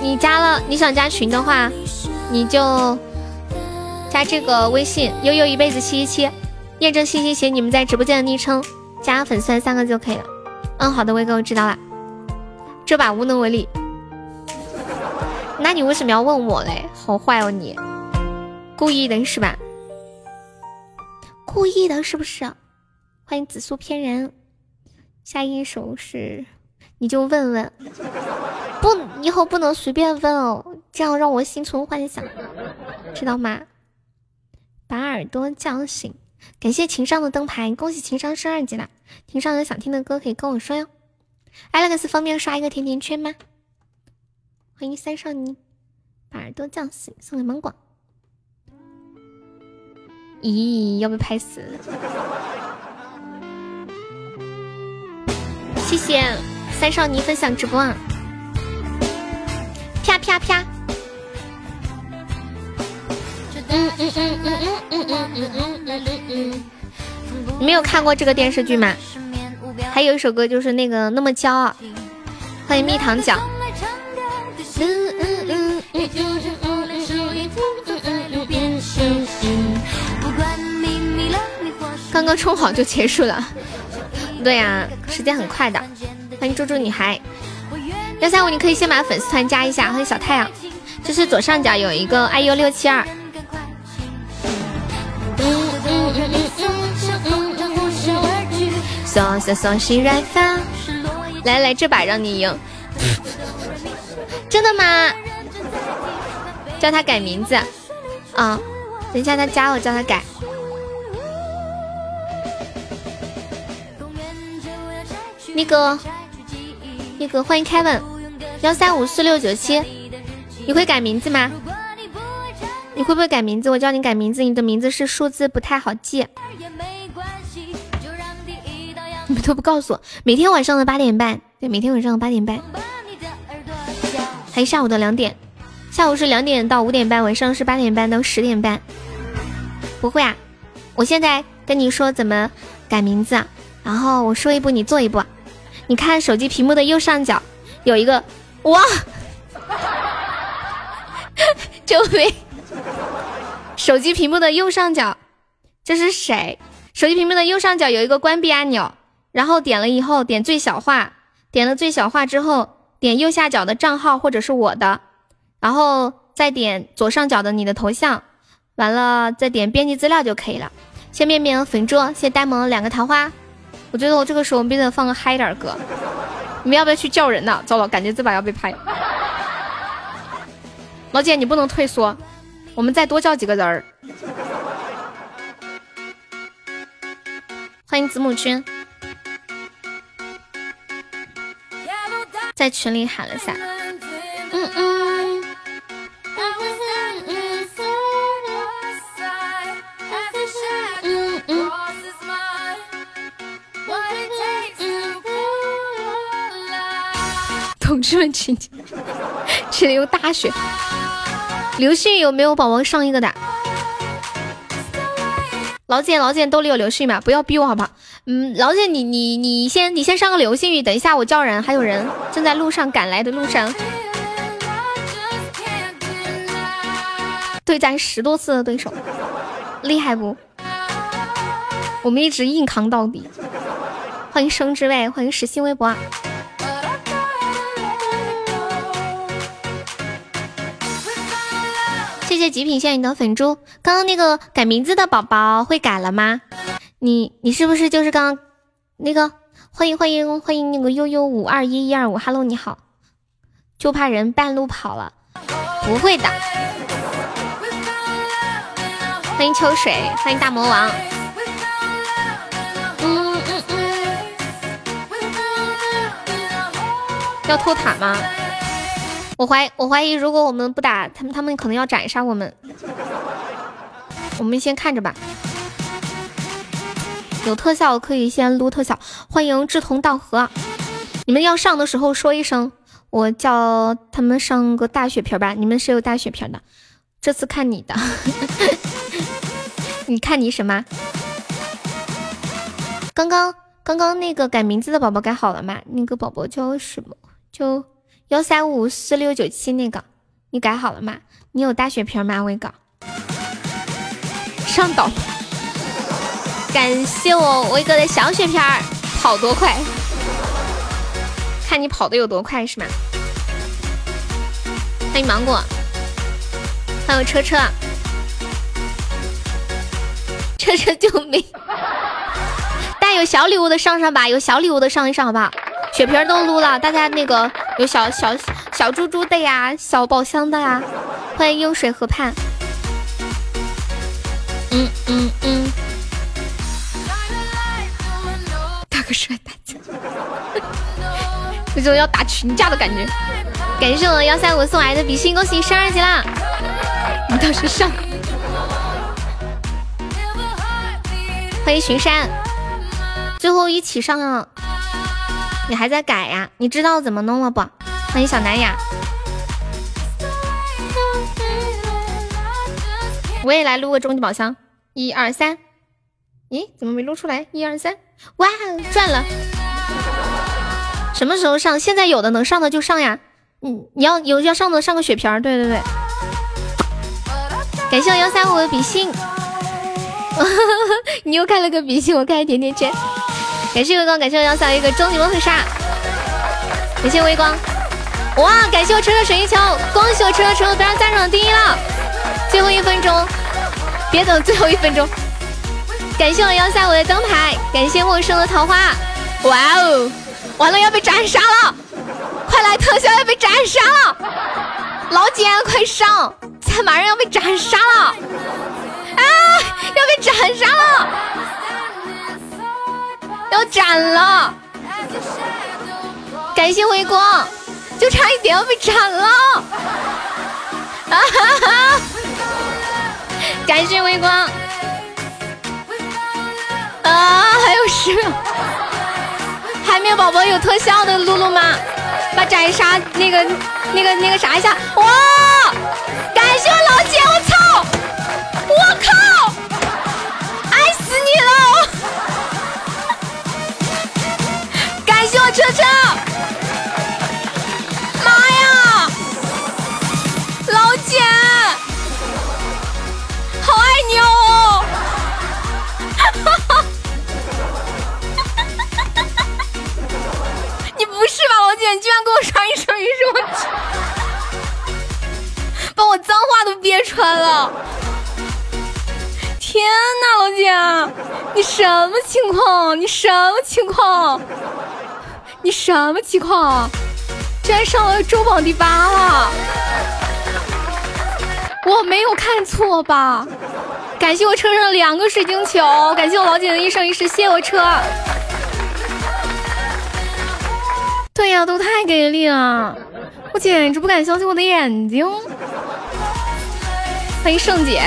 你加了，你想加群的话，你就加这个微信悠悠一辈子七七七，验证信息写你们在直播间的昵称，加粉丝三个就可以了。嗯，好的，威哥，我知道了。这把无能为力。那你为什么要问我嘞？好坏哦你，故意的是吧？故意的是不是？欢迎紫苏骗人。下一首是，你就问问，不，以后不能随便问哦，这样让我心存幻想，知道吗？把耳朵叫醒。感谢情商的灯牌，恭喜情商升二级了。情商有想听的歌可以跟我说哟。Alex 方便刷一个甜甜圈吗？欢迎三少妮，把耳朵叫醒，送给芒果。咦，要被拍死！谢谢三少你分享直播啊！啪啪啪！嗯嗯嗯嗯嗯嗯嗯嗯嗯嗯嗯！你没有看过这个电视剧吗？还有一首歌就是那个那么骄傲。欢迎蜜糖角。刚刚充好就结束了。对呀，时间很快的。欢迎猪猪女孩。幺三五，你可以先把粉丝团加一下。欢迎小太阳，就是左上角有一个 IU 六七二。送送送心软发，来来这把让你赢，真的吗？叫他改名字啊！等一下他加我叫他改。那个那个欢迎 Kevin 幺三五四六九七，你会改名字吗？你会不会改名字？我教你改名字，你的名字是数字，不太好记。你们都不告诉我，每天晚上的八点半，对，每天晚上的八点半，还有下午的两点，下午是两点到五点半，晚上是八点半到十点半。不会啊，我现在跟你说怎么改名字，然后我说一步你做一步，你看手机屏幕的右上角有一个哇，救命！手机屏幕的右上角这是谁？手机屏幕的右上角有一个关闭按钮。然后点了以后，点最小化，点了最小化之后，点右下角的账号或者是我的，然后再点左上角的你的头像，完了再点编辑资料就可以了。谢面面粉猪，谢呆萌两个桃花。我觉得我这个时候必须得放个嗨点歌。你们要不要去叫人呢？糟了，感觉这把要被拍。老姐，你不能退缩，我们再多叫几个人儿。欢迎子母君。在群里喊了下，嗯嗯，同志们，请这里有大雪，流星雨有没有宝宝上一个的？老姐，老姐兜里有流星雨吗？不要逼我好不好？嗯，老姐，你你你先你先上个流星雨，等一下我叫人，还有人正在路上赶来的路上，对战十多次的对手，厉害不？我们一直硬扛到底。欢迎生之味，欢迎实心微博。谢谢极品仙女的粉猪。刚刚那个改名字的宝宝会改了吗？你你是不是就是刚刚那个？欢迎欢迎欢迎那个悠悠五二一一二五，Hello 你好，就怕人半路跑了，不会的。欢迎秋水，欢迎大魔王。要偷塔吗？我怀我怀疑，如果我们不打他们，他们可能要斩杀我们。我们先看着吧。有特效可以先撸特效，欢迎志同道合。你们要上的时候说一声，我叫他们上个大血瓶吧。你们谁有大血瓶的？这次看你的，你看你什么？刚刚刚刚那个改名字的宝宝改好了吗？那个宝宝叫什么？就幺三五四六九七那个，你改好了吗？你有大血瓶吗？我搞上岛。感谢我威哥的小雪片儿，跑多快？看你跑的有多快是吗？欢迎芒果，欢迎车车，车车救命！大家有小礼物的上上吧，有小礼物的上一上好不好？血瓶都撸了，大家那个有小小小猪猪的呀，小宝箱的呀，欢迎用水河畔。嗯嗯嗯，大哥帅大姐，有种要打群架的感觉。感谢我幺三五送来的比心，恭喜升二级啦！你倒是上。欢迎巡山，最后一起上啊！你还在改呀？你知道怎么弄了不？欢迎小南雅，我也来撸个终极宝箱，一二三，咦，怎么没撸出来？一二三，哇，赚了！什么时候上？现在有的能上的就上呀。嗯，你要有要上的上个血瓶，对对对。感谢我幺三五的比心，你又开了个比心，我开甜甜圈。感谢微光，感谢我幺三一个终极魔法杀，感谢微光，哇！感谢我车车水晶球，恭喜我车车成为非常赞赏第一了。最后一分钟，别等最后一分钟。感谢我幺三五的灯牌，感谢陌生的桃花，哇哦！完了要被斩杀了，快来特效要被斩杀了，老姐快上，才马上要被斩杀了，啊！要被斩杀了。要斩了！感谢微光，就差一点要被斩了！啊哈哈！感谢微光！啊，还有十秒！海绵宝宝有特效的露露吗？把斩杀那个、那个、那个啥一下！哇！感谢我老姐！我操！我靠！爱死你了！车车，妈呀，老姐，好爱你哦！你不是吧，老姐？你居然给我刷一声一声，我，把我脏话都憋出来了！天呐，老姐，你什么情况？你什么情况？你什么情况？居然上了周榜第八了！我没有看错吧？感谢我车上的两个水晶球，感谢我老姐的一生一世，谢我车。对呀，都太给力了，我简直不敢相信我的眼睛。欢迎圣姐，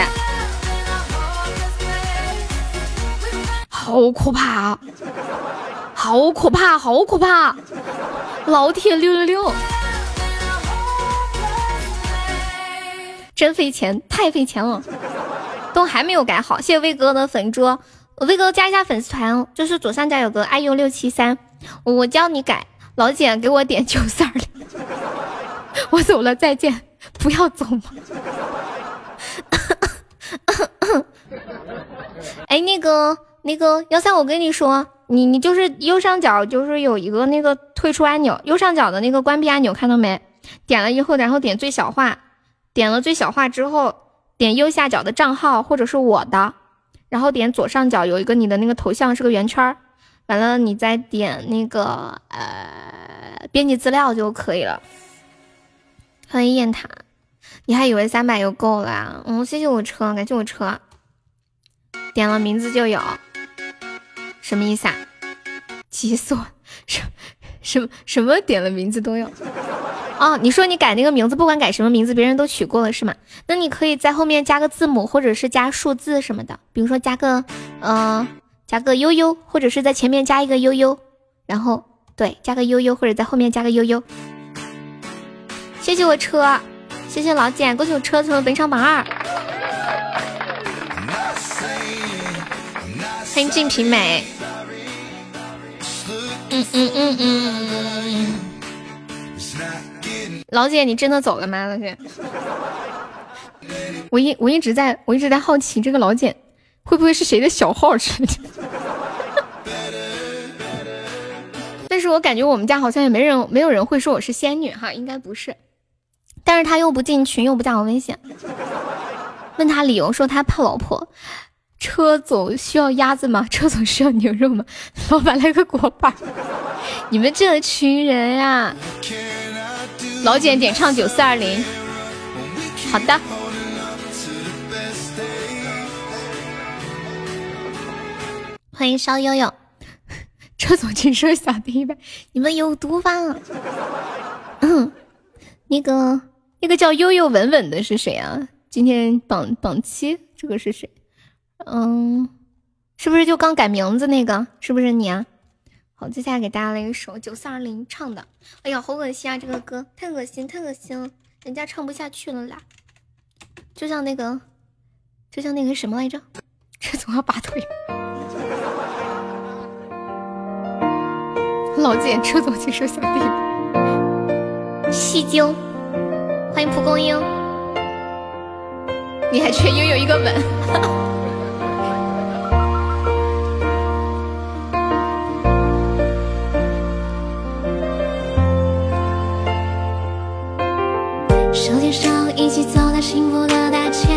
好可怕！好可怕，好可怕！老铁六六六，真费钱，太费钱了，都还没有改好。谢谢威哥的粉猪，威哥加一下粉丝团哦，就是左上角有个爱用六七三，我教你改。老姐给我点九三零，我走了，再见，不要走吗？哎，那个那个幺三，我跟你说。你你就是右上角就是有一个那个退出按钮，右上角的那个关闭按钮看到没？点了以后，然后点最小化，点了最小化之后，点右下角的账号或者是我的，然后点左上角有一个你的那个头像是个圆圈，完了你再点那个呃编辑资料就可以了。欢迎雁塔，你还以为三百就够了啊？嗯，谢谢我车，感谢我车，点了名字就有。什么意思啊？急死我！什什么什么点了名字都要哦？你说你改那个名字，不管改什么名字，别人都取过了是吗？那你可以在后面加个字母，或者是加数字什么的，比如说加个嗯，加个悠悠，或者是在前面加一个悠悠，然后对，加个悠悠，或者在后面加个悠悠。谢谢我车，谢谢老简，恭喜我车成了本场榜二。欢迎静平美。嗯嗯嗯嗯，老姐，你真的走了吗？老姐，我一我一直在我一直在好奇这个老姐会不会是谁的小号之类的？但是我感觉我们家好像也没人，没有人会说我是仙女哈，应该不是。但是他又不进群，又不加我微信。问他理由，说他怕老婆。车总需要鸭子吗？车总需要牛肉吗？老板来个锅巴。你们这群人呀！老简点唱九四二零。好的。欢迎烧悠悠。车总请说小弟一百，你们有毒吧？嗯，那个那个叫悠悠稳稳的是谁啊？今天榜榜七，这个是谁？嗯，是不是就刚改名字那个？是不是你啊？好，接下来给大家来一首九四二零唱的。哎呀，好恶心啊！这个歌太恶心，太恶心了，人家唱不下去了啦。就像那个，就像那个什么来着？这总要拔腿。老简，车总去收小弟。戏精，欢迎蒲公英。你还缺拥有一个吻。幸福的大街，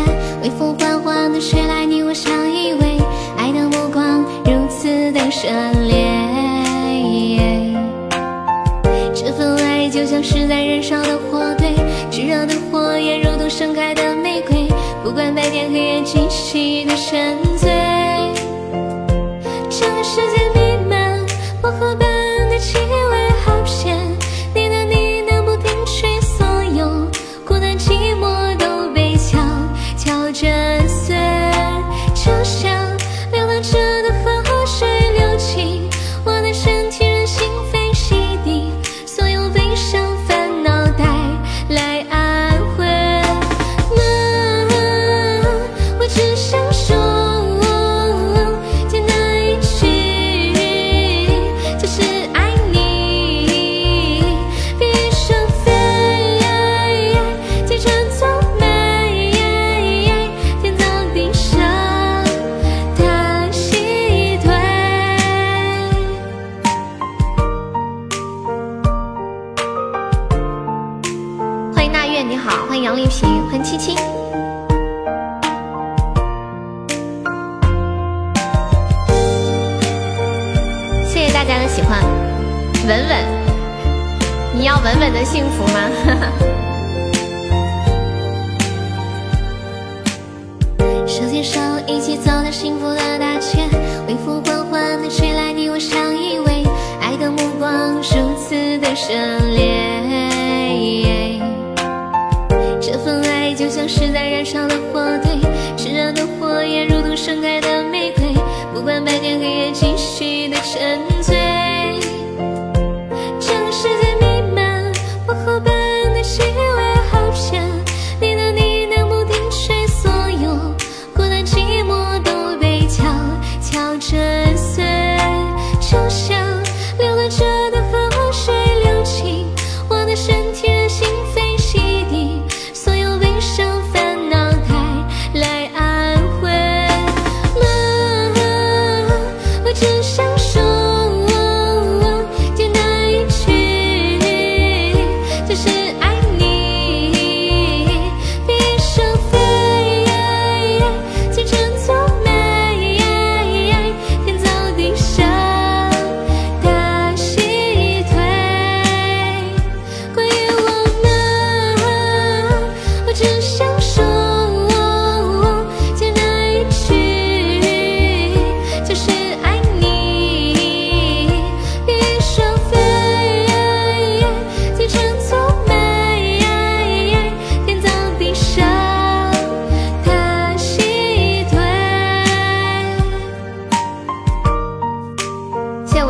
微风缓缓的吹来，你我相依偎，爱的目光如此的热烈。这份爱就像是在燃烧的火堆，炙热的火焰如同盛开的玫瑰，不管白天黑夜，继续的沉醉。整个世界弥漫薄荷般的气味，好咸。幸福吗？手牵手一起走到幸福的大街，微风缓缓的吹来，你我相依偎，爱的目光如此的热烈。这份爱就像是在燃烧的火堆，炽热的火焰如同盛开的玫瑰，不管白天黑夜，继续的沉醉。河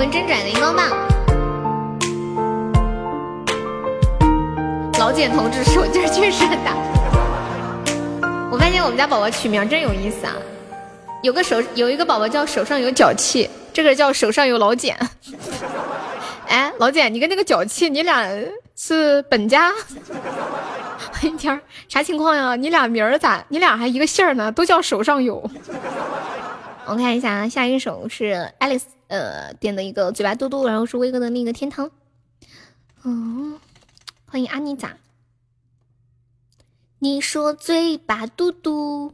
真拽的荧光棒老简同志手劲确实很大，我发现我们家宝宝取名真有意思啊！有个手有一个宝宝叫手上有脚气，这个叫手上有老茧。哎，老茧，你跟那个脚气，你俩是本家？一 天啥情况呀？你俩名咋？你俩还一个姓呢？都叫手上有。我看一下啊，下一首是 Alice 呃点的一个嘴巴嘟嘟，然后是威哥的另一个天堂。嗯，欢迎阿妮咋？你说嘴巴嘟嘟，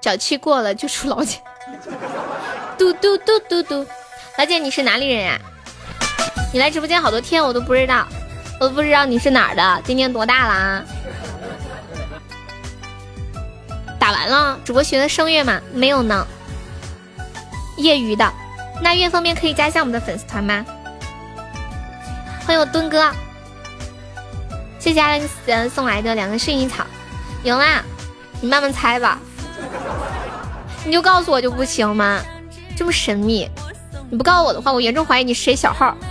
脚气过了就出老茧。嘟嘟嘟嘟嘟，老姐你是哪里人呀？你来直播间好多天我都不知道，我都不知道你是哪儿的，今年多大了啊？打完了，主播学的声乐吗？没有呢，业余的。那愿方面可以加一下我们的粉丝团吗？欢迎我墩哥，谢谢 Alex 送来的两个薰衣草，赢啦！你慢慢猜吧，你就告诉我就不行吗？这么神秘，你不告诉我的话，我严重怀疑你是谁小号。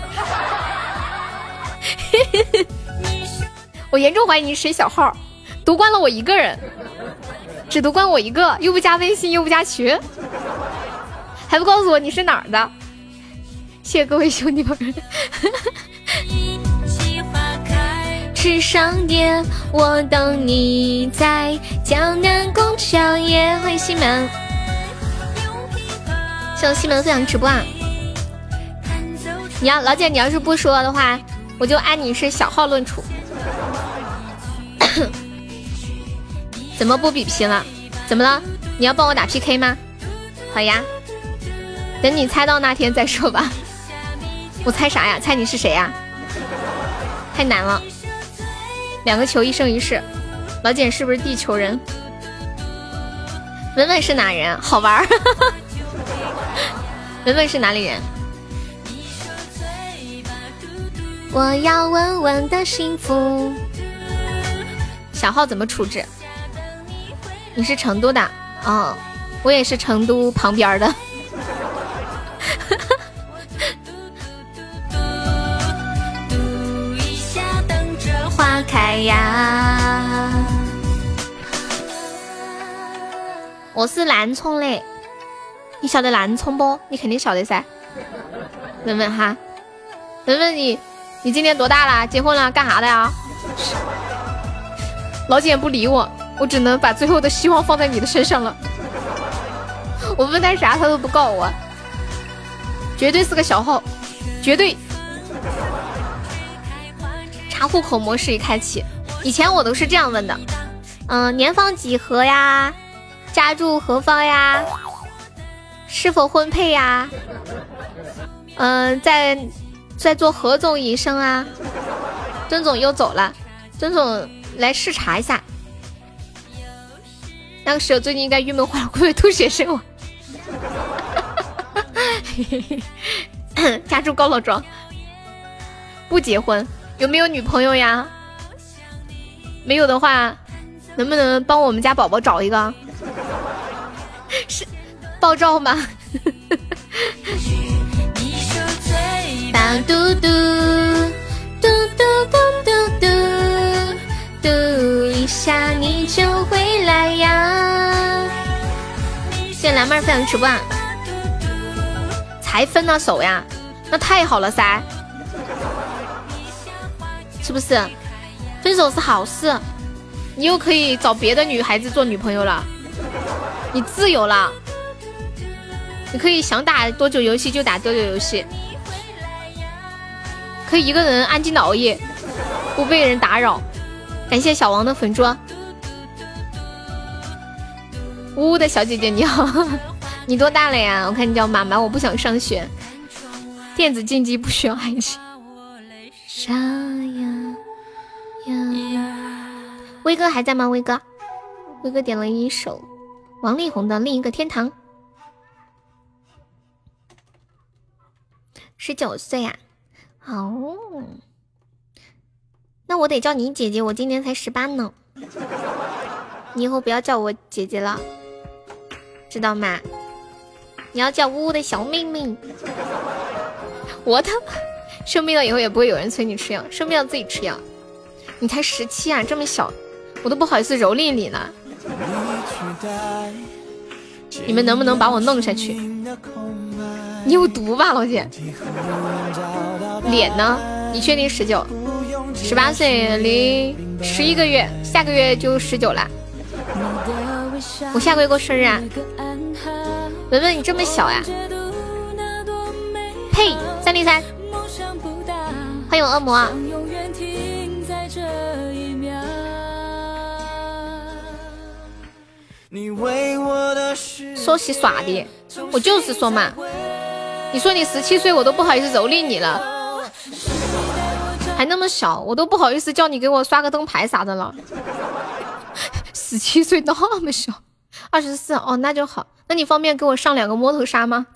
我严重怀疑你是谁小号，夺冠了我一个人。只读关我一个，又不加微信，又不加群，还不告诉我你是哪儿的？谢谢各位兄弟们。纸上蝶，我等你在江南拱桥夜。欢迎西门，谢谢西门分享直播啊！你要老姐，你要是不说的话，我就按你是小号论处。怎么不比拼了？怎么了？你要帮我打 PK 吗？好呀，等你猜到那天再说吧。我猜啥呀？猜你是谁呀？太难了。两个球一生一世，老简是不是地球人？文文是哪人？好玩儿。文文是哪里人？我要稳稳的幸福。小号怎么处置？你是成都的，哦，我也是成都旁边的。花开呀，我是南充的，你晓得南充不？你肯定晓得噻。问问哈，问问你，你今年多大了？结婚了？干啥的呀？老姐不理我。我只能把最后的希望放在你的身上了。我问他啥，他都不告我。绝对是个小号，绝对。查户口模式已开启。以前我都是这样问的，嗯，年方几何呀？家住何方呀？是否婚配呀？嗯，在在做何种营生啊？尊总又走了，尊总来视察一下。那个时候最近应该郁闷坏了，会不会吐血身亡？家住高老庄，不结婚，有没有女朋友呀？没有的话，能不能帮我们家宝宝找一个？是爆照吗？大嘟嘟嘟嘟嘟嘟嘟嘟一下你就回来呀！谢谢蓝妹分享直播，还分了手呀，那太好了噻，是不是？分手是好事，你又可以找别的女孩子做女朋友了，你自由了，你可以想打多久游戏就打多久游戏，可以一个人安静的熬夜，不被人打扰。感谢小王的粉猪。呜呜的小姐姐你好，你多大了呀？我看你叫妈妈，我不想上学。电子竞技不需要爱情。沙呀呀，威哥还在吗？威哥，威哥点了一首王力宏的《另一个天堂》。十九岁呀，哦，那我得叫你姐姐，我今年才十八呢。你以后不要叫我姐姐了。知道吗？你要叫呜呜的小妹妹。我的生病了以后也不会有人催你吃药，生病了自己吃药。你才十七啊，这么小，我都不好意思蹂躏你呢。你们能不能把我弄下去？你有毒吧，老姐？脸呢？你确定十九？十八岁零十一个月，下个月就十九了。我下个月过生日啊！文文你这么小呀？呸！三零三，欢迎恶魔。说起耍的，我就是说嘛。你说你十七岁，我都不好意思蹂躏你了，还那么小，我都不好意思叫你给我刷个灯牌啥的了。十七岁那么小，二十四哦，那就好。那你方便给我上两个摸头杀吗？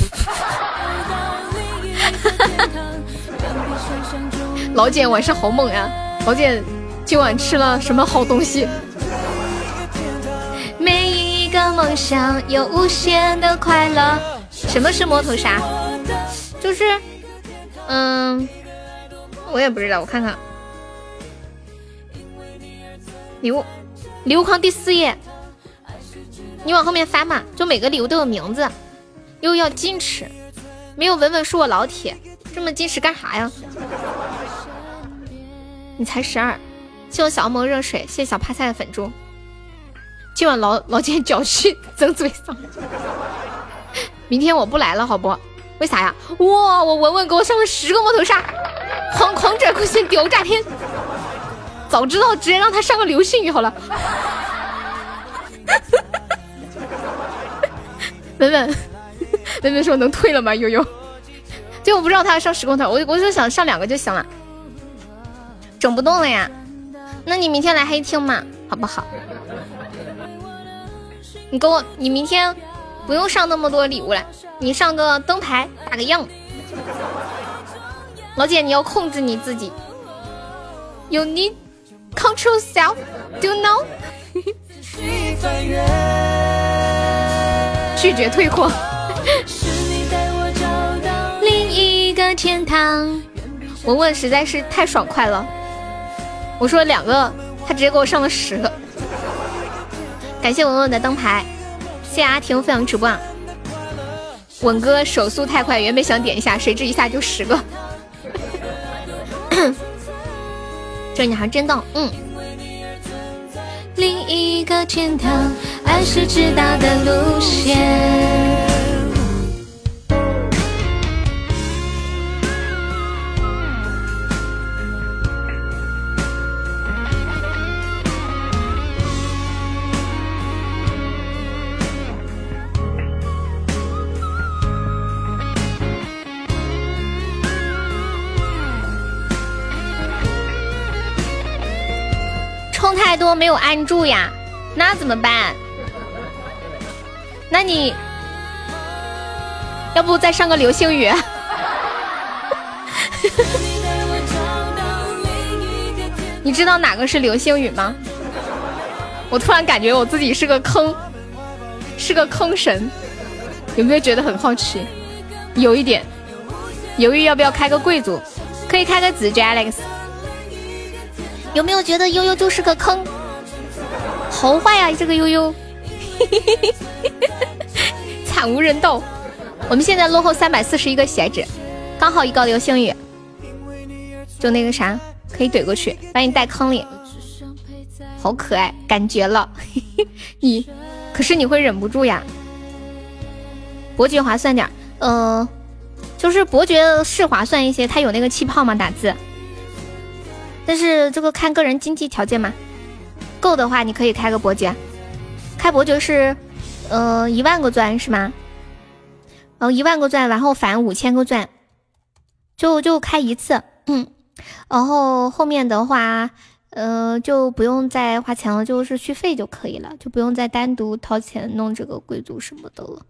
老姐晚上好猛呀！老姐今晚吃了什么好东西？每一个梦想有无限的快乐。什么是摸头杀？就是，嗯，我也不知道，我看看。礼物，礼物框第四页，你往后面翻嘛，就每个礼物都有名字，又要矜持，没有文文是我老铁，这么矜持干啥呀？你才十二，谢我小恶魔热水，谢小趴菜的粉猪。今晚老老见脚气整嘴上，明天我不来了，好不？为啥呀？哇！我文文给我上了十个摸头杀，狂狂拽酷炫屌炸天！早知道直接让他上个流星雨好了。文文，文文 说能退了吗？悠悠，就我不知道他要上十公头，我我就想上两个就行了，整不动了呀。那你明天来黑厅嘛，好不好？你给我，你明天。不用上那么多礼物了，你上个灯牌打个样。老姐，你要控制你自己。You need control self. Do you know? 拒绝退货。另一个天堂。文文实在是太爽快了。我说两个，他直接给我上了十个。感谢文文的灯牌。谢阿婷分享直播，稳哥手速太快，原本想点一下，谁知一下就十个。这女孩真棒，嗯。另一个天堂，爱是直达的路线。多没有按住呀，那怎么办？那你要不再上个流星雨？你知道哪个是流星雨吗？我突然感觉我自己是个坑，是个坑神，有没有觉得很好奇？有一点，犹豫要不要开个贵族？可以开个子爵 Alex。有没有觉得悠悠就是个坑？好坏呀，这个悠悠，惨无人道。我们现在落后三百四十一个血值，刚好一个流星雨，就那个啥，可以怼过去，把你带坑里。好可爱，感觉了。你，可是你会忍不住呀。伯爵划算点，嗯，就是伯爵是划算一些，他有那个气泡吗？打字。但是这个看个人经济条件嘛，够的话你可以开个伯爵，开伯爵是，呃一万个钻是吗？然后一万个钻，然后返五千个钻，就就开一次，嗯，然后后面的话，呃就不用再花钱了，就是续费就可以了，就不用再单独掏钱弄这个贵族什么的了。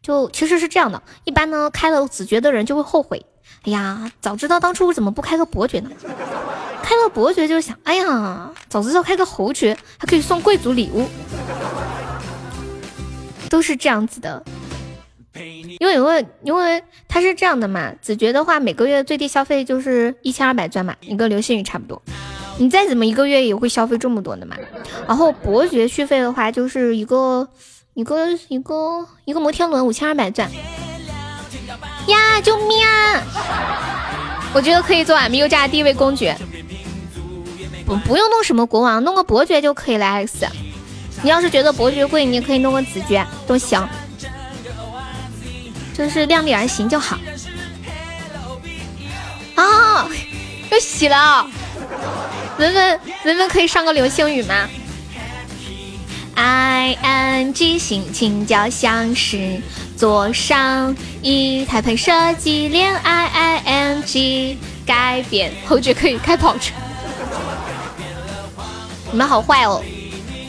就其实是这样的，一般呢开了子爵的人就会后悔。哎呀，早知道当初我怎么不开个伯爵呢？开了伯爵就想，哎呀，早知道开个侯爵还可以送贵族礼物，都是这样子的。因为因为因为他是这样的嘛，子爵的话每个月最低消费就是一千二百钻嘛，你跟流星雨差不多。你再怎么一个月也会消费这么多的嘛。然后伯爵续费的话就是一个一个一个一个摩天轮五千二百钻。呀！救命啊！我觉得可以做俺们优家的第一位公爵，不不用弄什么国王，弄个伯爵就可以了。X，你要是觉得伯爵贵，你也可以弄个子爵都行。就是量力而行就好。啊，要洗了，文文文文可以上个流星雨吗？I N G 心情就像是坐上一台喷射机，恋爱 I N G 改变。侯爵可以开跑车，你们好坏哦。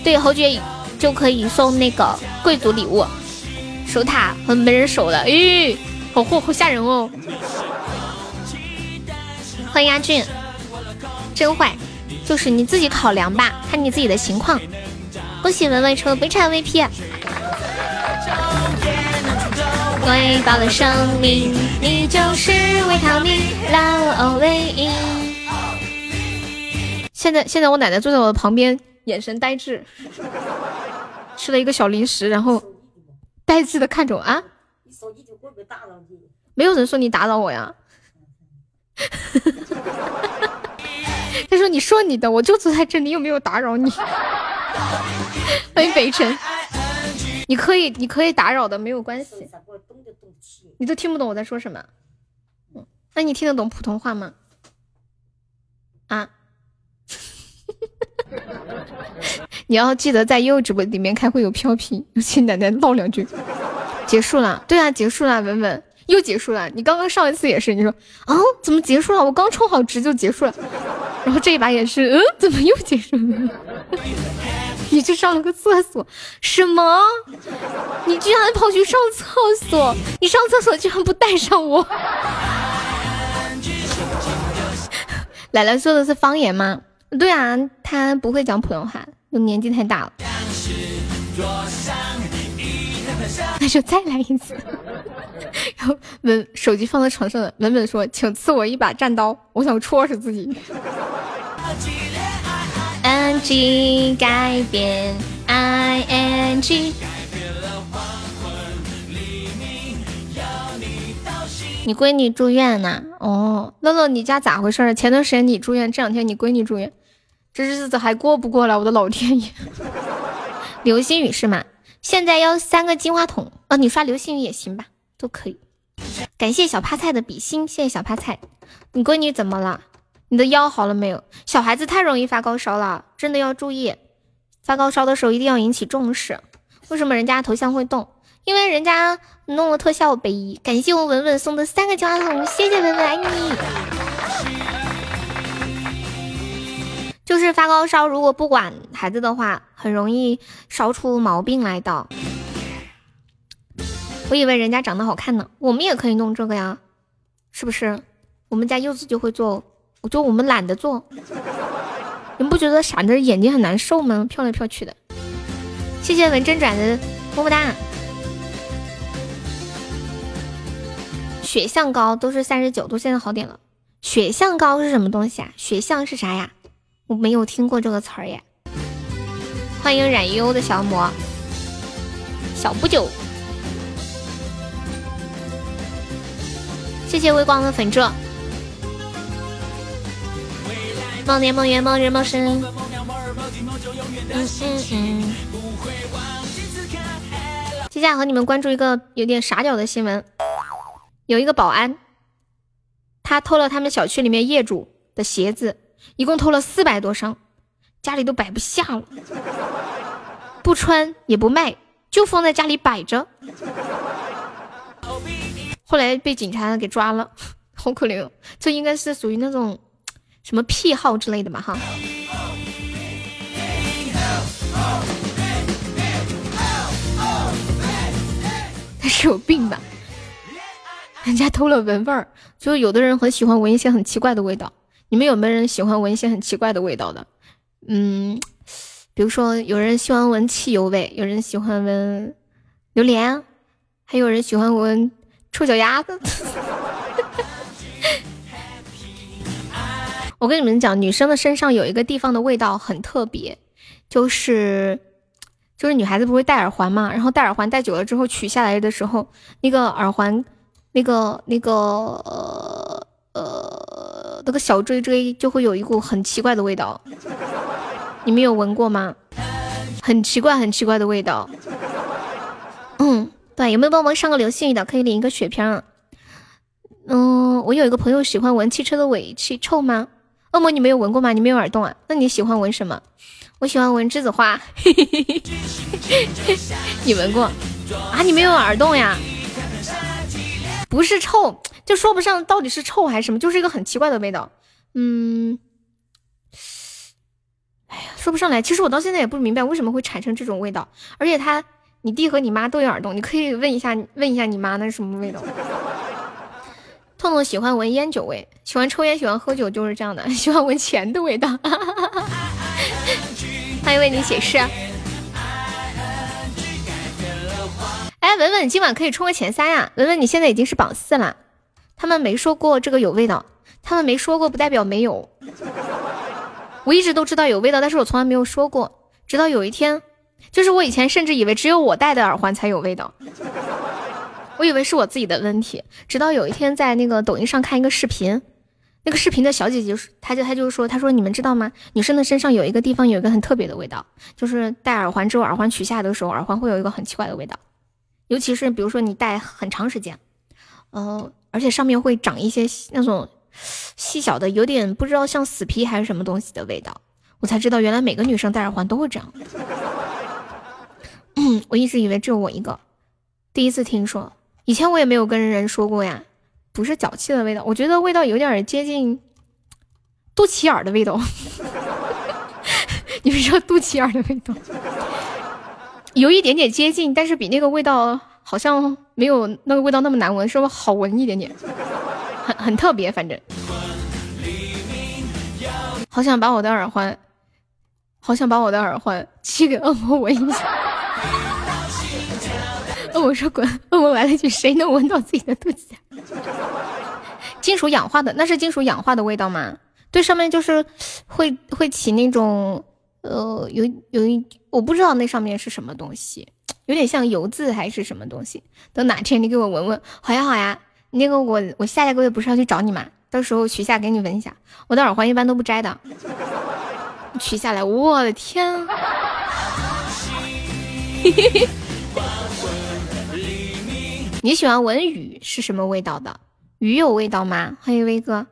对，侯爵就可以送那个贵族礼物，守塔和没人守了，咦，好货好吓人哦。欢迎阿俊，真坏，就是你自己考量吧，看你自己的情况。恭喜文文抽悲惨 VP。回报了生命，你就是维他命，老欧唯一。现在现在我奶奶坐在我的旁边，眼神呆滞，吃了一个小零食，然后呆滞的看着我啊。没有人说你打扰我呀。他说：“你说你的，我就坐在这里，又没有打扰你。”欢迎北辰，你可以，你可以打扰的，没有关系。你都听不懂我在说什么？那你听得懂普通话吗？啊？你要记得在悠悠直播里面开会有飘屏，请奶奶唠两句。结束了，对啊，结束了，文文。又结束了，你刚刚上一次也是，你说啊，怎么结束了？我刚充好值就结束了，然后这一把也是，嗯，怎么又结束了？你去上了个厕所，什么？你居然跑去上厕所？你上厕所居然不带上我？奶奶说的是方言吗？对啊，他不会讲普通话，年纪太大了。那就再来一次。然后文手机放在床上的文文说：“请赐我一把战刀，我想戳死自己。” N G 改变 I N G。你闺女住院呢？哦，乐乐，你家咋回事？前段时间你住院，这两天你闺女住院，这日子还过不过来？我的老天爷！流星雨是吗？现在要三个金话筒啊！你刷流星雨也行吧，都可以。感谢小趴菜的比心，谢谢小趴菜。你闺女怎么了？你的腰好了没有？小孩子太容易发高烧了，真的要注意。发高烧的时候一定要引起重视。为什么人家头像会动？因为人家弄了特效呗。感谢我文文送的三个金话筒，谢谢文文，爱你。就是发高烧，如果不管孩子的话，很容易烧出毛病来的。我以为人家长得好看呢，我们也可以弄这个呀，是不是？我们家柚子就会做，我就我们懒得做。你们不觉得闪着眼睛很难受吗？飘来飘去的。谢谢文真转的么么哒。血象高都是三十九度，现在好点了。血象高是什么东西啊？血象是啥呀？我没有听过这个词儿耶，欢迎冉悠的小魔小不久，谢谢微光的粉 trợ，梦年梦月梦日梦生，嗯嗯嗯。接下来和你们关注一个有点傻屌的新闻，有一个保安，他偷了他们小区里面业主的鞋子。一共偷了四百多双，家里都摆不下了，不穿也不卖，就放在家里摆着。后来被警察给抓了，好可怜，哦这应该是属于那种 什么癖好之类的吧？哈，他是有病吧？人家偷了闻味儿，就有的人很喜欢闻一些很奇怪的味道。你们有没有人喜欢闻一些很奇怪的味道的？嗯，比如说有人喜欢闻汽油味，有人喜欢闻榴莲，还有人喜欢闻臭脚丫子。我跟你们讲，女生的身上有一个地方的味道很特别，就是就是女孩子不会戴耳环嘛，然后戴耳环戴久了之后取下来的时候，那个耳环那个那个呃呃。那个小锥锥就会有一股很奇怪的味道，你们有闻过吗？很奇怪，很奇怪的味道。嗯，对，有没有帮忙上个流星雨的？可以领一个血瓶。嗯，我有一个朋友喜欢闻汽车的尾气，臭吗？恶魔，你没有闻过吗？你没有耳洞啊？那你喜欢闻什么？我喜欢闻栀子花。你闻过啊？你没有耳洞呀？不是臭，就说不上到底是臭还是什么，就是一个很奇怪的味道。嗯，哎呀，说不上来。其实我到现在也不明白为什么会产生这种味道。而且它，你弟和你妈都有耳洞，你可以问一下，问一下你妈那是什么味道。痛痛喜欢闻烟酒味，喜欢抽烟，喜欢喝酒，就是这样的，喜欢闻钱的味道。欢迎为你写诗。哎，文文，今晚可以冲个前三呀！文文，你现在已经是榜四了。他们没说过这个有味道，他们没说过不代表没有。我一直都知道有味道，但是我从来没有说过。直到有一天，就是我以前甚至以为只有我戴的耳环才有味道。我以为是我自己的问题，直到有一天在那个抖音上看一个视频，那个视频的小姐姐，她就她就说，她说你们知道吗？女生的身上有一个地方有一个很特别的味道，就是戴耳环之后，耳环取下的时候，耳环会有一个很奇怪的味道，尤其是比如说你戴很长时间，呃，而且上面会长一些那种细小的，有点不知道像死皮还是什么东西的味道，我才知道原来每个女生戴耳环都会这样。我一直以为只有我一个，第一次听说。以前我也没有跟人说过呀，不是脚气的味道，我觉得味道有点接近肚脐眼的味道。你们说肚脐眼的味道，有一点点接近，但是比那个味道好像没有那个味道那么难闻，稍微好闻一点点？很很特别，反正。好想把我的耳环，好想把我的耳环 寄给恶魔闻一下。恶魔说滚！恶魔来了一句：“谁能闻到自己的肚子？” 金属氧化的，那是金属氧化的味道吗？对，上面就是会会起那种呃，有有一我不知道那上面是什么东西，有点像油渍还是什么东西。等哪天你给我闻闻，好呀好呀。那个我我下个月不是要去找你吗？到时候取下给你闻一下。我的耳环一般都不摘的，取下来，我的天！嘿嘿嘿。你喜欢闻雨是什么味道的？雨有味道吗？欢迎威哥。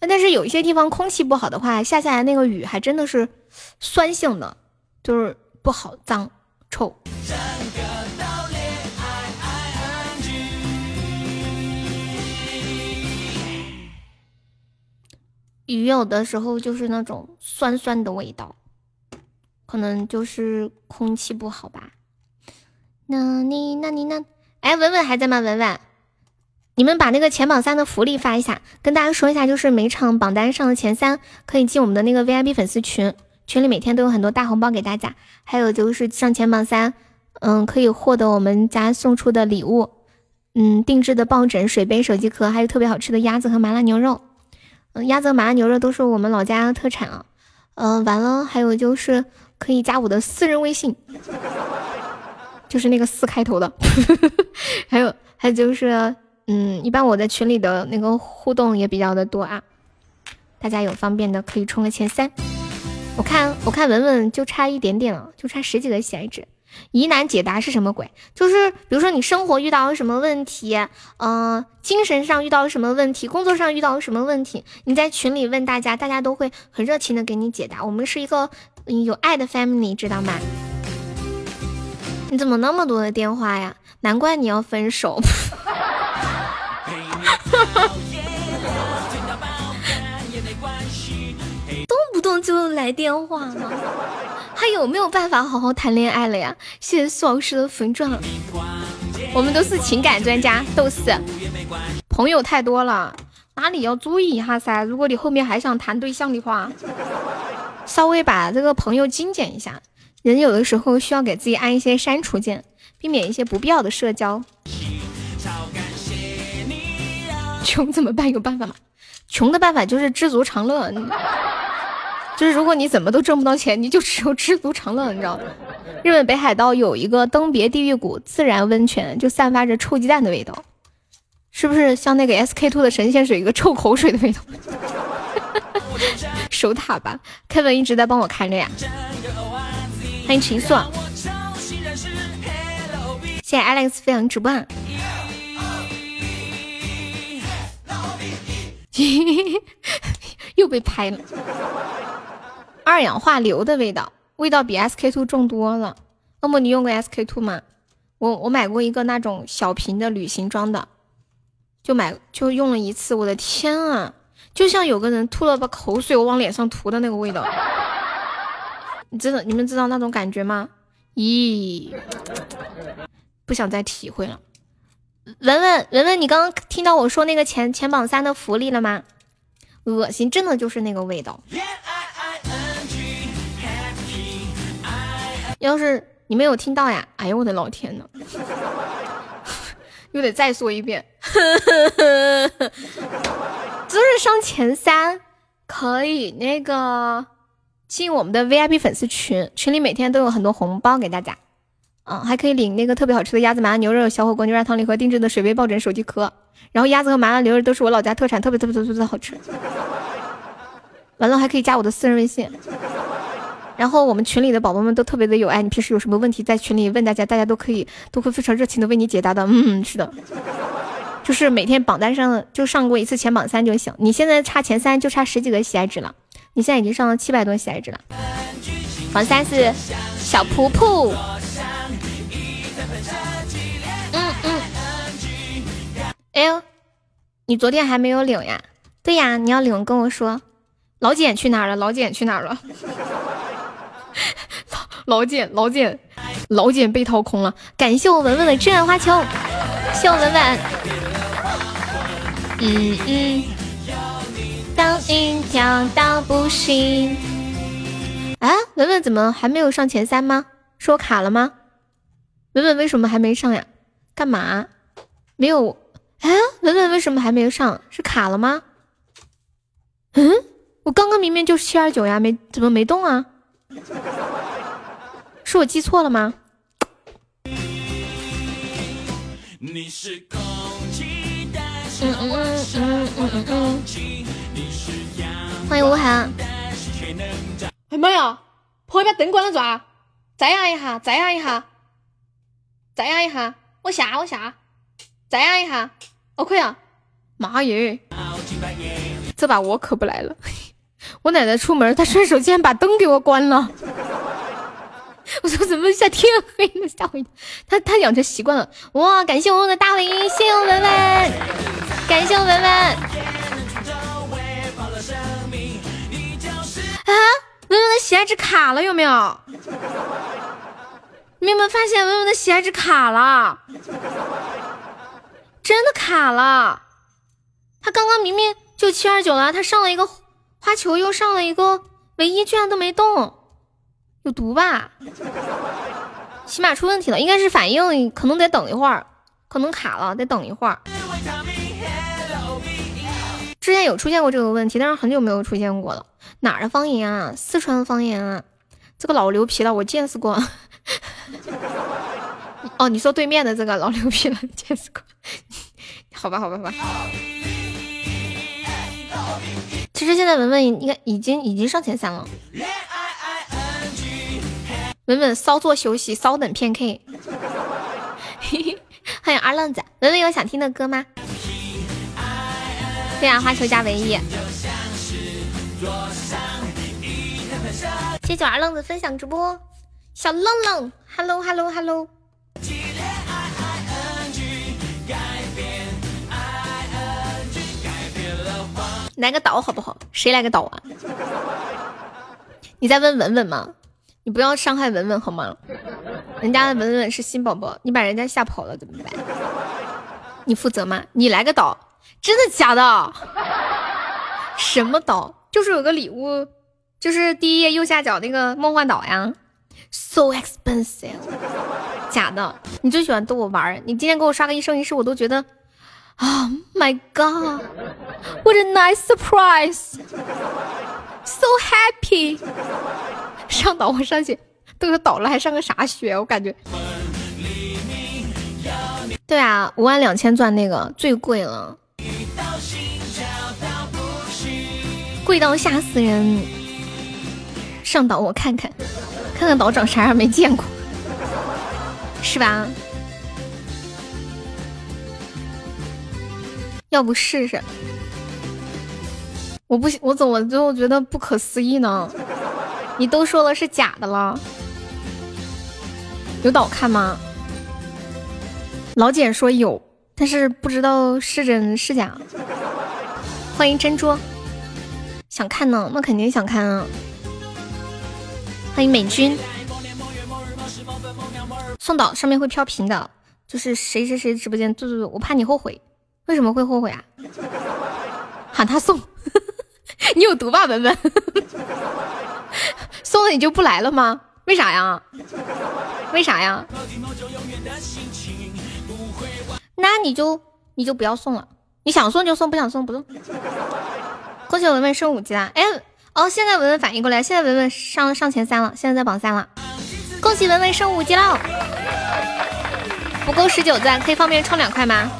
但是有一些地方空气不好的话，下下来那个雨还真的是酸性的，就是不好，脏臭。雨有的时候就是那种酸酸的味道，可能就是空气不好吧。那你那你那。哎，文文还在吗？文文，你们把那个前榜三的福利发一下，跟大家说一下，就是每场榜单上的前三可以进我们的那个 VIP 粉丝群，群里每天都有很多大红包给大家。还有就是上前榜三，嗯，可以获得我们家送出的礼物，嗯，定制的抱枕、水杯、手机壳，还有特别好吃的鸭子和麻辣牛肉。嗯，鸭子和麻辣牛肉都是我们老家的特产啊。嗯，完了，还有就是可以加我的私人微信。就是那个四开头的，还有还有就是，嗯，一般我在群里的那个互动也比较的多啊，大家有方便的可以冲个前三。我看我看文文就差一点点了，就差十几个喜爱值。疑难解答是什么鬼？就是比如说你生活遇到了什么问题，嗯，精神上遇到了什么问题，工作上遇到了什么问题，你在群里问大家，大家都会很热情的给你解答。我们是一个有爱的 family，知道吗？你怎么那么多的电话呀？难怪你要分手。动不动就来电话了，还有没有办法好好谈恋爱了呀？谢谢苏老师的粉钻，我们都是情感专家，都是朋友太多了，哪里要注意一下噻？如果你后面还想谈对象的话，稍微把这个朋友精简一下。人有的时候需要给自己按一些删除键，避免一些不必要的社交。穷怎么办？有办法吗？穷的办法就是知足常乐。就是如果你怎么都挣不到钱，你就只有知足常乐，你知道吗？日本北海道有一个登别地狱谷自然温泉，就散发着臭鸡蛋的味道，是不是像那个 SK two 的神仙水一个臭口水的味道？守塔吧，Kevin 一直在帮我看着呀。欢迎秦朔，谢谢 Alex 飞扬直播。又被拍了。二氧化硫的味道，味道比 SK two 重多了。恶魔，你用过 SK two 吗？我我买过一个那种小瓶的旅行装的，就买就用了一次。我的天啊，就像有个人吐了把口水我往脸上涂的那个味道。你知道你们知道那种感觉吗？咦，不想再体会了。文文文文，你刚刚听到我说那个前前榜三的福利了吗？恶心，真的就是那个味道。要是你没有听到呀，哎呦我的老天呐，又得再说一遍。就是上前三，可以那个进我们的 VIP 粉丝群，群里每天都有很多红包给大家。嗯，还可以领那个特别好吃的鸭子麻辣牛肉、小火锅牛轧汤礼盒、定制的水杯、抱枕、手机壳。然后鸭子和麻辣牛肉都是我老家特产，特别特别特别特别好吃。完了还可以加我的私人微信。然后我们群里的宝宝们都特别的有爱，你平时有什么问题在群里问大家，大家都可以都会非常热情的为你解答的。嗯，是的，就是每天榜单上就上过一次前榜三就行。你现在差前三就差十几个喜爱值了，你现在已经上了七百多喜爱值了。榜三是小噗噗。哎呦，你昨天还没有领呀？对呀，你要领跟我说。老简去哪儿了？老简去哪儿了？老简，老简，老简被掏空了。感谢我文文的真爱花球，谢我文文。嗯嗯。当心跳到不行。啊，文文怎么还没有上前三吗？是我卡了吗？文文为什么还没上呀？干嘛？没有。哎，文文为什么还没有上？是卡了吗？嗯，我刚刚明明就是七二九呀，没怎么没动啊？是我记错了吗？嗯嗯嗯嗯嗯嗯。欢迎吴涵。哎妈呀！破一把灯关了转，再按一下，再按一下，再按一下，我下我下，再按一下。OK 啊，妈耶！这把我可不来了。我奶奶出门，她顺手竟然把灯给我关了。我说怎么一下天黑了，吓我一跳。他他养成习惯了。哇，感谢我们的大 V，谢谢我文文，感谢我文文。啊文文的喜爱值卡了，有没有？你有没有发现文文的喜爱值卡了？真的卡了，他刚刚明明就七二九了，他上了一个花球，又上了一个唯一，居然都没动，有毒吧？起码出问题了，应该是反应，可能得等一会儿，可能卡了，得等一会儿。之前有出现过这个问题，但是很久没有出现过了。哪儿的方言啊？四川方言啊？这个老牛皮了，我见识过。哦，你说对面的这个老牛皮了，见识过。好吧，好吧，好吧。其实现在文文应该已经已经上前三了。文文稍作休息，稍等片刻。欢迎二愣子，文文有想听的歌吗？对呀，花球加唯一。谢谢二愣子分享直播，小愣愣，hello hello hello。来个岛好不好？谁来个岛啊？你在问文文吗？你不要伤害文文好吗？人家的文文是新宝宝，你把人家吓跑了怎么办？你负责吗？你来个岛，真的假的？什么岛？就是有个礼物，就是第一页右下角那个梦幻岛呀。So expensive，假的。你最喜欢逗我玩你今天给我刷个一生一世，我都觉得。Oh my god! What a nice surprise! So happy! 上岛我上去都有岛了，还上个啥学？我感觉。对啊，五万两千钻那个最贵了，味到吓死人。上岛我看看，看看岛长啥样没见过，是吧？要不试试？我不，我怎么最后觉得不可思议呢？你都说了是假的了，有岛看吗？老简说有，但是不知道是真是假。欢迎珍珠。想看呢，那肯定想看啊！欢迎美军，送导上面会飘屏的，就是谁谁谁直播间，对对对，我怕你后悔，为什么会后悔啊？喊他送，你有毒吧，文文？送了你就不来了吗？为啥呀？为啥呀？那你就你就不要送了，你想送就送，不想送不送。恭喜文文升五级啦！哎，哦，现在文文反应过来，现在文文上上前三了，现在在榜三了。恭喜文文升五级了，不够十九钻，可以方便充两块吗？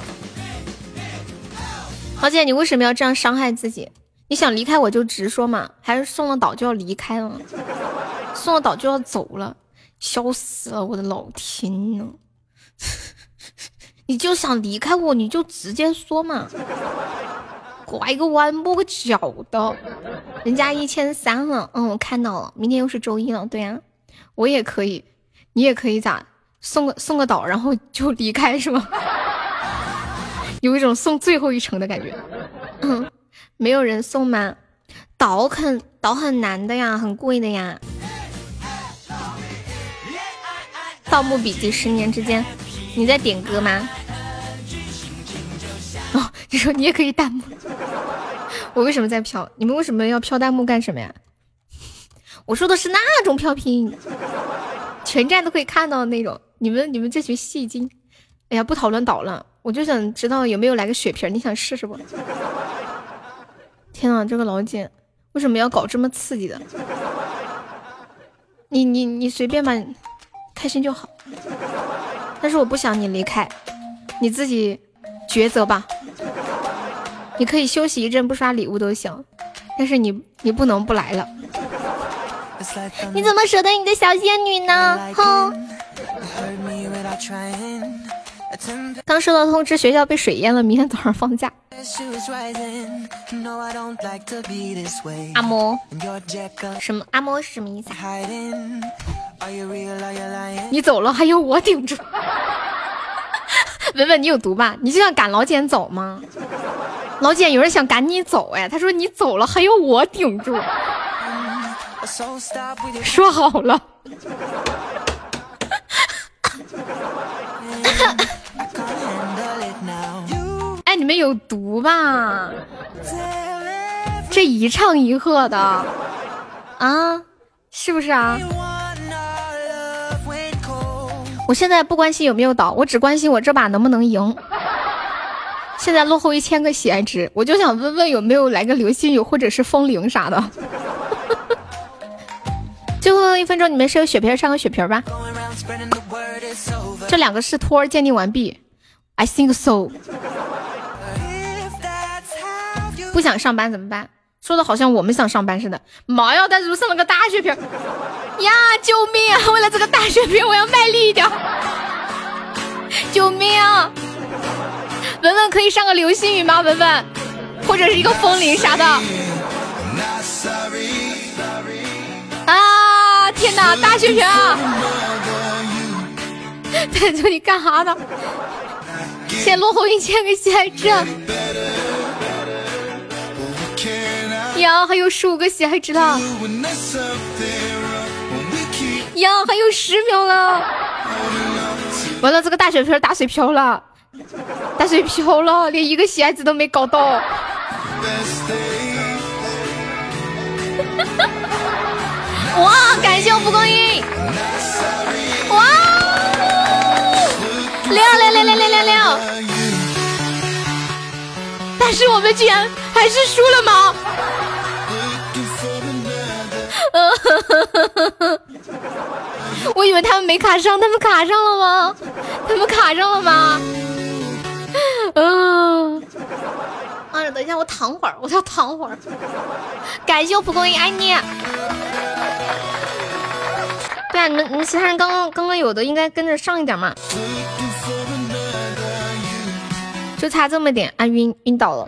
豪姐，你为什么要这样伤害自己？你想离开我就直说嘛，还是送了岛就要离开了？送了岛就要走了，笑死了！我的老天呐！你就想离开我，你就直接说嘛，拐个弯抹个脚的。人家一千三了，嗯，我看到了。明天又是周一了，对呀，我也可以，你也可以咋？送个送个岛，然后就离开是吗？有一种送最后一程的感觉。嗯，没有人送吗？岛很岛很难的呀，很贵的呀。盗墓笔记十年之间。你在点歌吗？哦，你说你也可以弹幕。我为什么在飘？你们为什么要飘弹幕干什么呀？我说的是那种飘屏，全站都可以看到的那种。你们你们这群戏精！哎呀，不讨论倒了，我就想知道有没有来个血瓶，你想试试不？天啊，这个老姐为什么要搞这么刺激的？你你你随便吧，开心就好。但是我不想你离开，你自己抉择吧。你可以休息一阵，不刷礼物都行。但是你你不能不来了。你怎么舍得你的小仙女呢？哼！刚收到通知，学校被水淹了，明天早上放假。阿嬷，什么？阿嬷是什么意思？你走了，还有我顶住。文文，你有毒吧？你就想赶老简走吗？老简有人想赶你走哎，他说你走了，还有我顶住。说好了。哎，你们有毒吧？这一唱一和的啊，是不是啊？我现在不关心有没有倒，我只关心我这把能不能赢。现在落后一千个喜爱值，我就想问问有没有来个流星雨或者是风铃啥的。最后一分钟，你们是有血瓶上个血瓶吧？这两个是托鉴定完毕，I think so。不想上班怎么办？说的好像我们想上班似的。妈呀！但是上了个大血瓶呀！救命啊！为了这个大血瓶，我要卖力一点。救命！啊！文文可以上个流星雨吗？文文，或者是一个风铃啥的。啊！天哪，大血瓶！在这里干哈呢？先落后一千个喜爱值。呀，还有十五个喜爱值了！呀，还有十秒了！完了，这个大水瓶打水漂了，打水漂了，连一个喜爱值都没搞到。哇，感谢我蒲公英！哇，亮亮亮亮亮亮亮！但是我们居然还是输了吗？我以为他们没卡上，他们卡上了吗？他们卡上了吗？嗯，啊，等一下，我躺会儿，我要躺会儿。感谢我蒲公英，爱你。对啊，你们你们其他人刚刚刚刚有的应该跟着上一点嘛。就差这么点啊，晕晕倒了。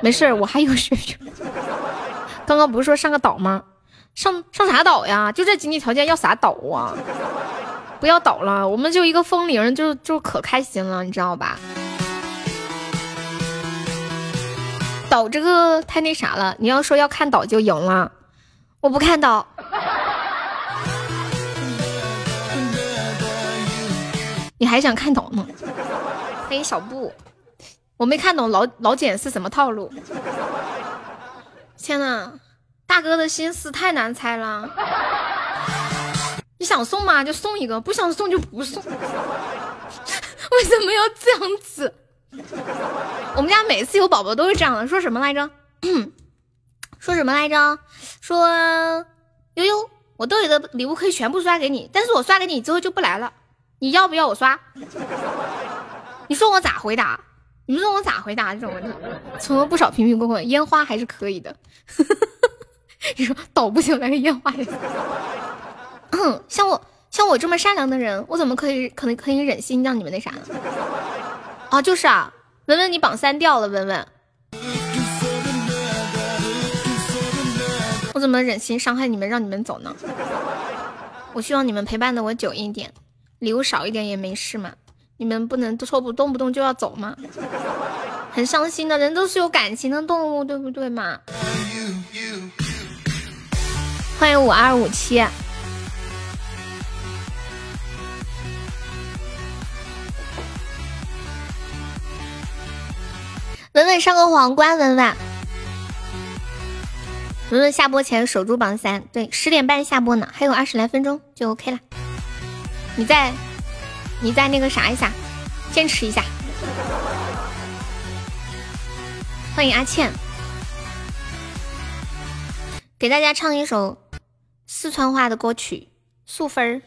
没事我还有血。刚刚不是说上个岛吗？上上啥岛呀？就这经济条件要啥岛啊？不要岛了，我们就一个风铃，就就可开心了，你知道吧？岛这个太那啥了，你要说要看岛就赢了，我不看岛。你还想看岛吗？欢迎小布，我没看懂老老简是什么套路。天呐，大哥的心思太难猜了。你想送吗？就送一个；不想送就不送。为什么要这样子？我们家每次有宝宝都是这样的，说什么来着？说什么来着？说悠悠，我兜里的礼物可以全部刷给你，但是我刷给你之后就不来了。你要不要我刷？你说我咋回答？你们说我咋回答这种问题？存了不少瓶瓶罐罐，烟花还是可以的。你说倒不行，来个烟花也。嗯，像我像我这么善良的人，我怎么可以可能可以忍心让你们那啥呢？啊，就是啊，文文你榜三掉了，文文，我怎么忍心伤害你们，让你们走呢？我希望你们陪伴的我久一点，礼物少一点也没事嘛。你们不能说不动不动就要走吗？很伤心的人都是有感情的动物，对不对嘛？欢迎五二五七。文文上个皇冠，文文，文文下播前守住榜三，对，十点半下播呢，还有二十来分钟就 OK 了。你再，你再那个啥一下，坚持一下。欢迎阿倩，给大家唱一首四川话的歌曲，素芬儿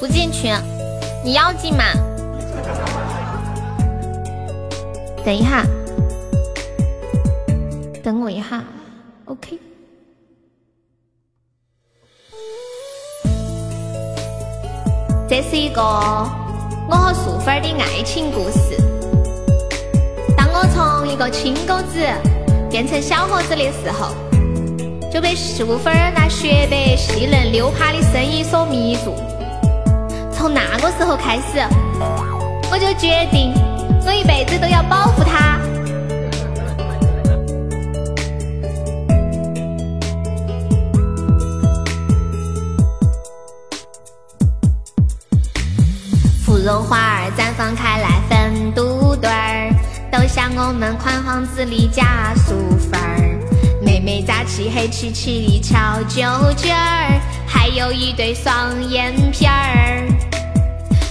不进群，你要进吗？等一下。等我一下，OK。这是一个我和素芬的爱情故事。当我从一个青钩子变成小伙子的时候，就被十五分那雪白细嫩溜趴的身影所迷住。从那个时候开始，我就决定，我一辈子都要保护她。绒花儿绽放开来，粉嘟嘟儿，都像我们宽巷子里家淑芬儿。妹妹扎起黑漆漆的小揪揪儿，还有一对双眼皮儿。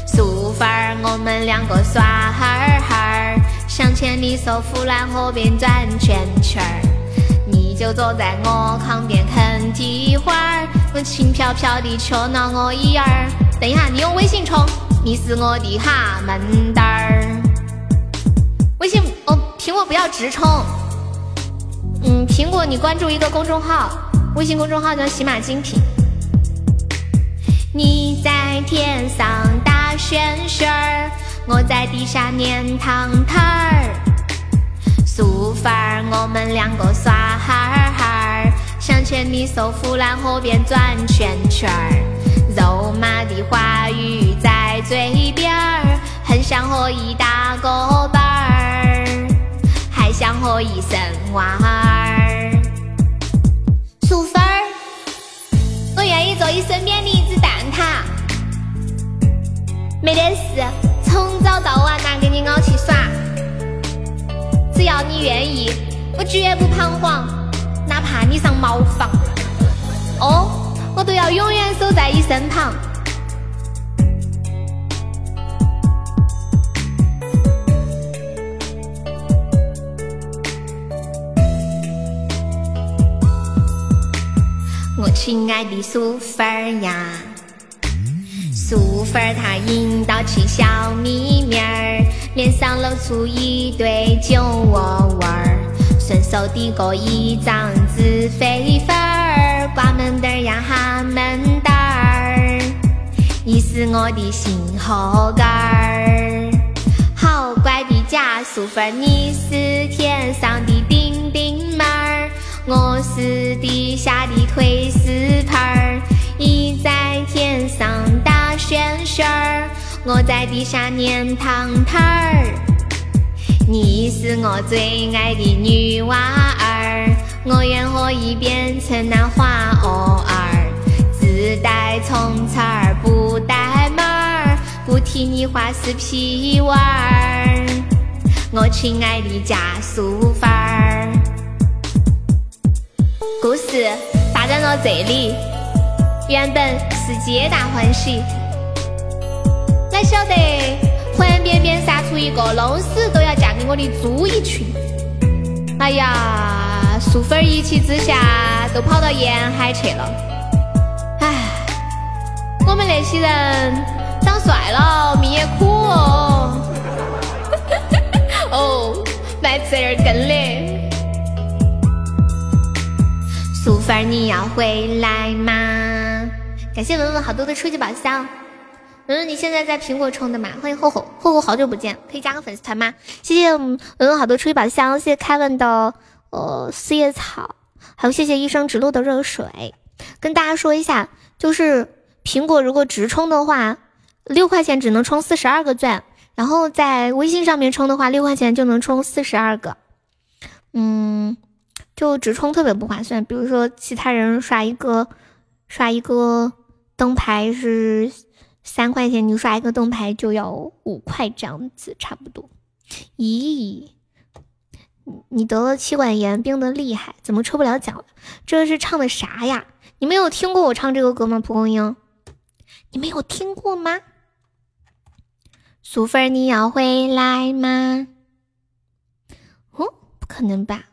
淑芬儿，我们两个耍哈哈，想牵你手扶烂河边转圈圈儿。你就坐在我旁边啃蹄花儿，我轻飘飘的戳挠我一儿。等一下，你用微信充。你是我的哈闷蛋儿，微信哦，苹果不要直充，嗯，苹果你关注一个公众号，微信公众号叫喜马精品。你在天上打旋旋儿，我在地下捏糖糖儿，素芬儿，我们两个耍哈哈儿，想牵你手扶烂河边转圈圈儿。肉麻的话语在嘴边儿，很想和你打个伴儿，想和一生娃儿。淑芬儿，我愿意做你身边的一只蛋挞，没得事，从早到晚拿给你熬起耍。只要你愿意，我绝不彷徨，哪怕你上茅房。哦。我都要永远守在你身旁。我亲爱的素芬儿呀，素芬儿她引导起小咪咪儿，脸上露出一对酒窝窝儿，顺手递过一张纸飞飞儿。挂门灯呀，哈门灯儿，你是我的心河杆儿，好乖的家素芬，你是天上的叮叮猫，我是地下的推屎盆儿。你在天上打旋旋儿，我在地下捏糖糖儿。你是我最爱的女娃儿，我愿和你变成那花蛾儿，自带从词儿不带门儿，不提你画死屁娃儿。我亲爱的加速范儿，故事发展到这里，原本是皆大欢喜，哪晓得突然边边杀出一个弄死都要嫁给我的猪一群。哎呀，素芬一气之下都跑到沿海去了。唉，我们那些人长帅了，命也苦哦。哦，来吃点根嘞。素芬你要回来吗？感谢文文好多的初级宝箱。文文你现在在苹果充的吗？欢迎厚厚厚厚，好久不见，可以加个粉丝团吗？谢谢文文好多初级宝箱，谢谢凯文的呃四叶草，还有谢谢一生直路的热水。跟大家说一下，就是苹果如果直充的话，六块钱只能充四十二个钻，然后在微信上面充的话，六块钱就能充四十二个。嗯。就直充特别不划算，比如说其他人刷一个刷一个灯牌是三块钱，你刷一个灯牌就要五块这样子，差不多。咦，你得了气管炎，病的厉害，怎么抽不了奖了？这是唱的啥呀？你没有听过我唱这个歌吗？蒲公英，你没有听过吗？苏芬，你要回来吗？哦，不可能吧？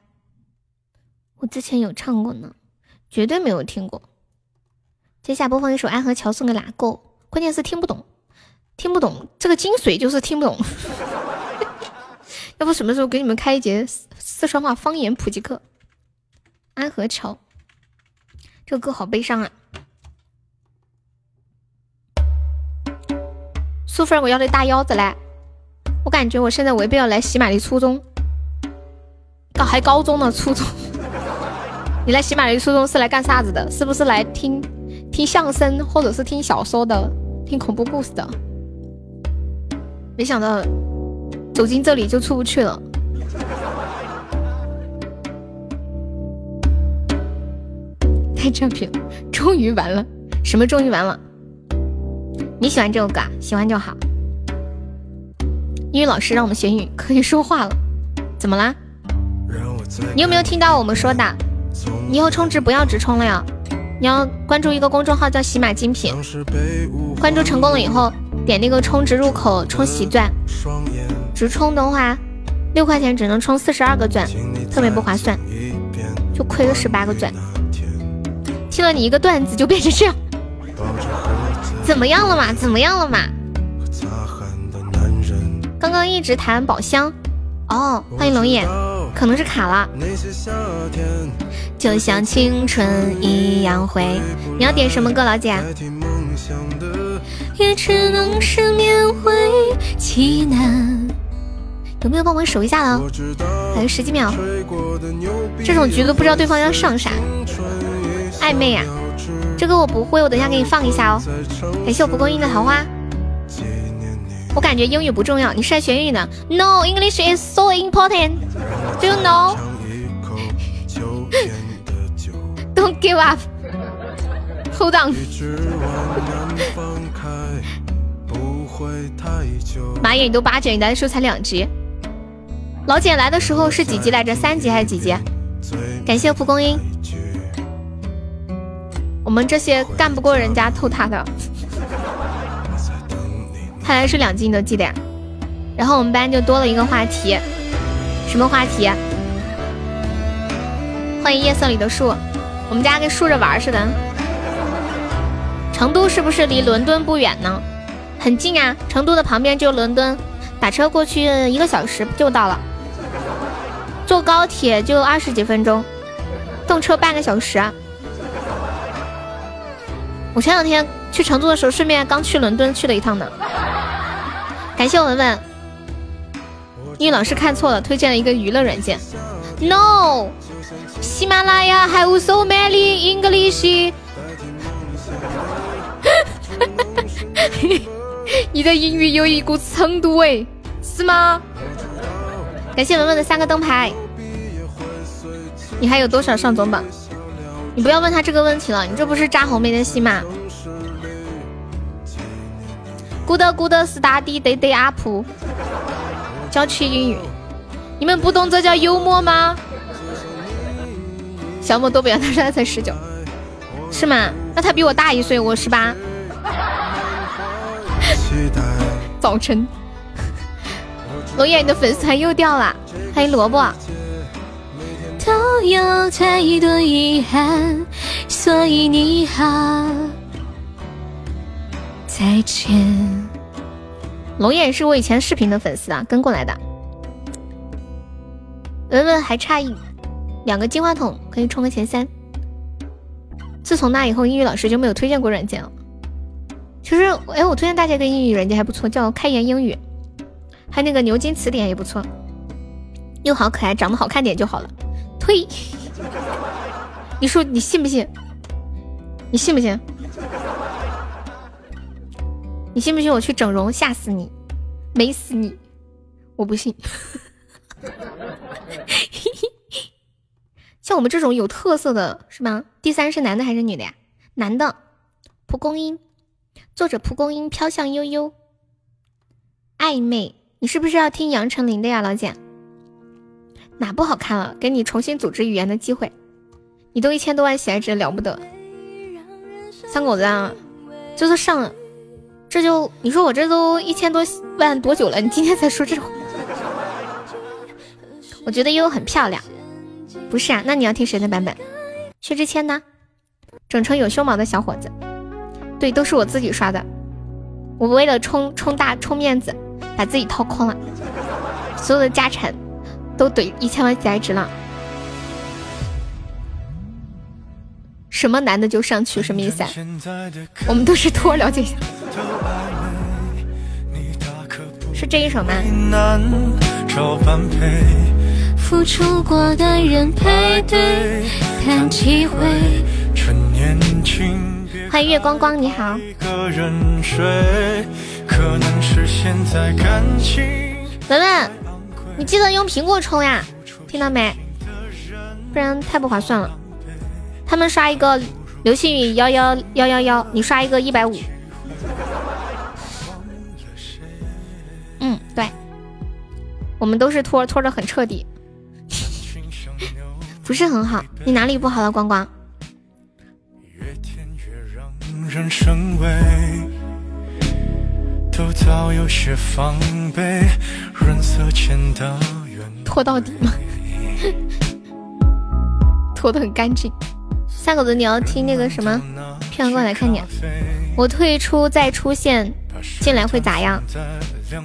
我之前有唱过呢，绝对没有听过。接下来播放一首《安河桥》，送给哪个？关键是听不懂，听不懂这个精髓就是听不懂。要不什么时候给你们开一节四川话方言普及课？《安河桥》这个歌好悲伤啊！苏菲，我要的大腰子嘞！我感觉我现在违背了来喜马的初衷，高还高中呢，初中。你来喜马拉雅初中是来干啥子的？是不是来听听相声，或者是听小说的，听恐怖故事的？没想到走进这里就出不去了。太俏皮了，终于完了，什么终于完了？你喜欢这首歌？啊喜欢就好。英语老师让我们学英语，可以说话了。怎么啦？你有没有听到我们说的？你以后充值不要直充了呀，你要关注一个公众号叫喜马精品，关注成功了以后点那个充值入口充喜钻，直充的话六块钱只能充四十二个钻，特别不划算，就亏了十八个钻。听了你一个段子就变成这样，怎么样了嘛？怎么样了嘛？刚刚一直弹宝箱，哦，欢迎龙眼。可能是卡了，就像青春一样回。你要点什么歌，老姐？也只能是勉为其难。有没有帮忙守一下的？还有十几秒。这种局都不知道对方要上啥，暧昧呀。这个我不会，我等下给你放一下哦。感谢我蒲公英的桃花。我感觉英语不重要，你是来学英语的？No, English is so important. Do you know? Don't give up. Hold on. 马眼都八级，你来的时候才两级。老姐来的时候是几级来着？三级还是几级？感谢蒲公英。我们这些干不过人家偷塔的。看来是两级都记得呀，然后我们班就多了一个话题，什么话题？欢迎夜色里的树，我们家跟树着玩似的。成都是不是离伦敦不远呢？很近啊，成都的旁边就伦敦，打车过去一个小时就到了，坐高铁就二十几分钟，动车半个小时。我前两天去成都的时候，顺便刚去伦敦去了一趟呢。感谢文文，英语老师看错了，推荐了一个娱乐软件。No，喜马拉雅 have so many English。你的英语有一股成都味，是吗？感谢文文的三个灯牌。你还有多少上总榜？你不要问他这个问题了，你这不是扎红梅的戏吗？Good good study day day up，教区英语，你们不懂这叫幽默吗？小莫多不要，他说他才十九，是吗？那他比我大一岁，我十八。早晨，龙眼，你的粉丝团又掉了，欢迎萝卜。都有太多遗憾，所以你好，再见。龙眼是我以前视频的粉丝啊，跟过来的。文文还差一两个金话筒，可以冲个前三。自从那以后，英语老师就没有推荐过软件了。其实，哎，我推荐大家一个英语软件还不错，叫开言英语，还有那个牛津词典也不错，又好可爱，长得好看点就好了。呸！你说你信不信？你信不信？你信不信我去整容吓死你，美死你？我不信。像我们这种有特色的是吗？第三是男的还是女的呀？男的，蒲公英。作者蒲公英飘向悠悠，暧昧。你是不是要听杨丞琳的呀，老姐？哪不好看了？给你重新组织语言的机会。你都一千多万喜爱值了不得，三狗子啊，就是上，这就你说我这都一千多万多久了？你今天才说这种？我觉得悠悠很漂亮，不是啊？那你要听谁的版本？薛之谦呢？整成有胸毛的小伙子。对，都是我自己刷的。我为了充充大充面子，把自己掏空了，所有的家产都怼一千万起来值了。什么男的就上去，什么意思啊？我们都是托了解一下。是这一首吗？付出过的人配对，谈几回，趁年轻。欢迎月光光，你好。文文，你记得用苹果充呀，听到没？不然太不划算了。他们刷一个流星雨幺幺幺幺幺，你刷一个一百五。嗯，对，我们都是拖拖的很彻底，不是很好。你哪里不好了，光光？人生畏，都早有些防备，润色前的拖到底吗？拖得很干净。三狗子，你要听那个什么？漂亮过来看你。我退出再出现，进来会咋样？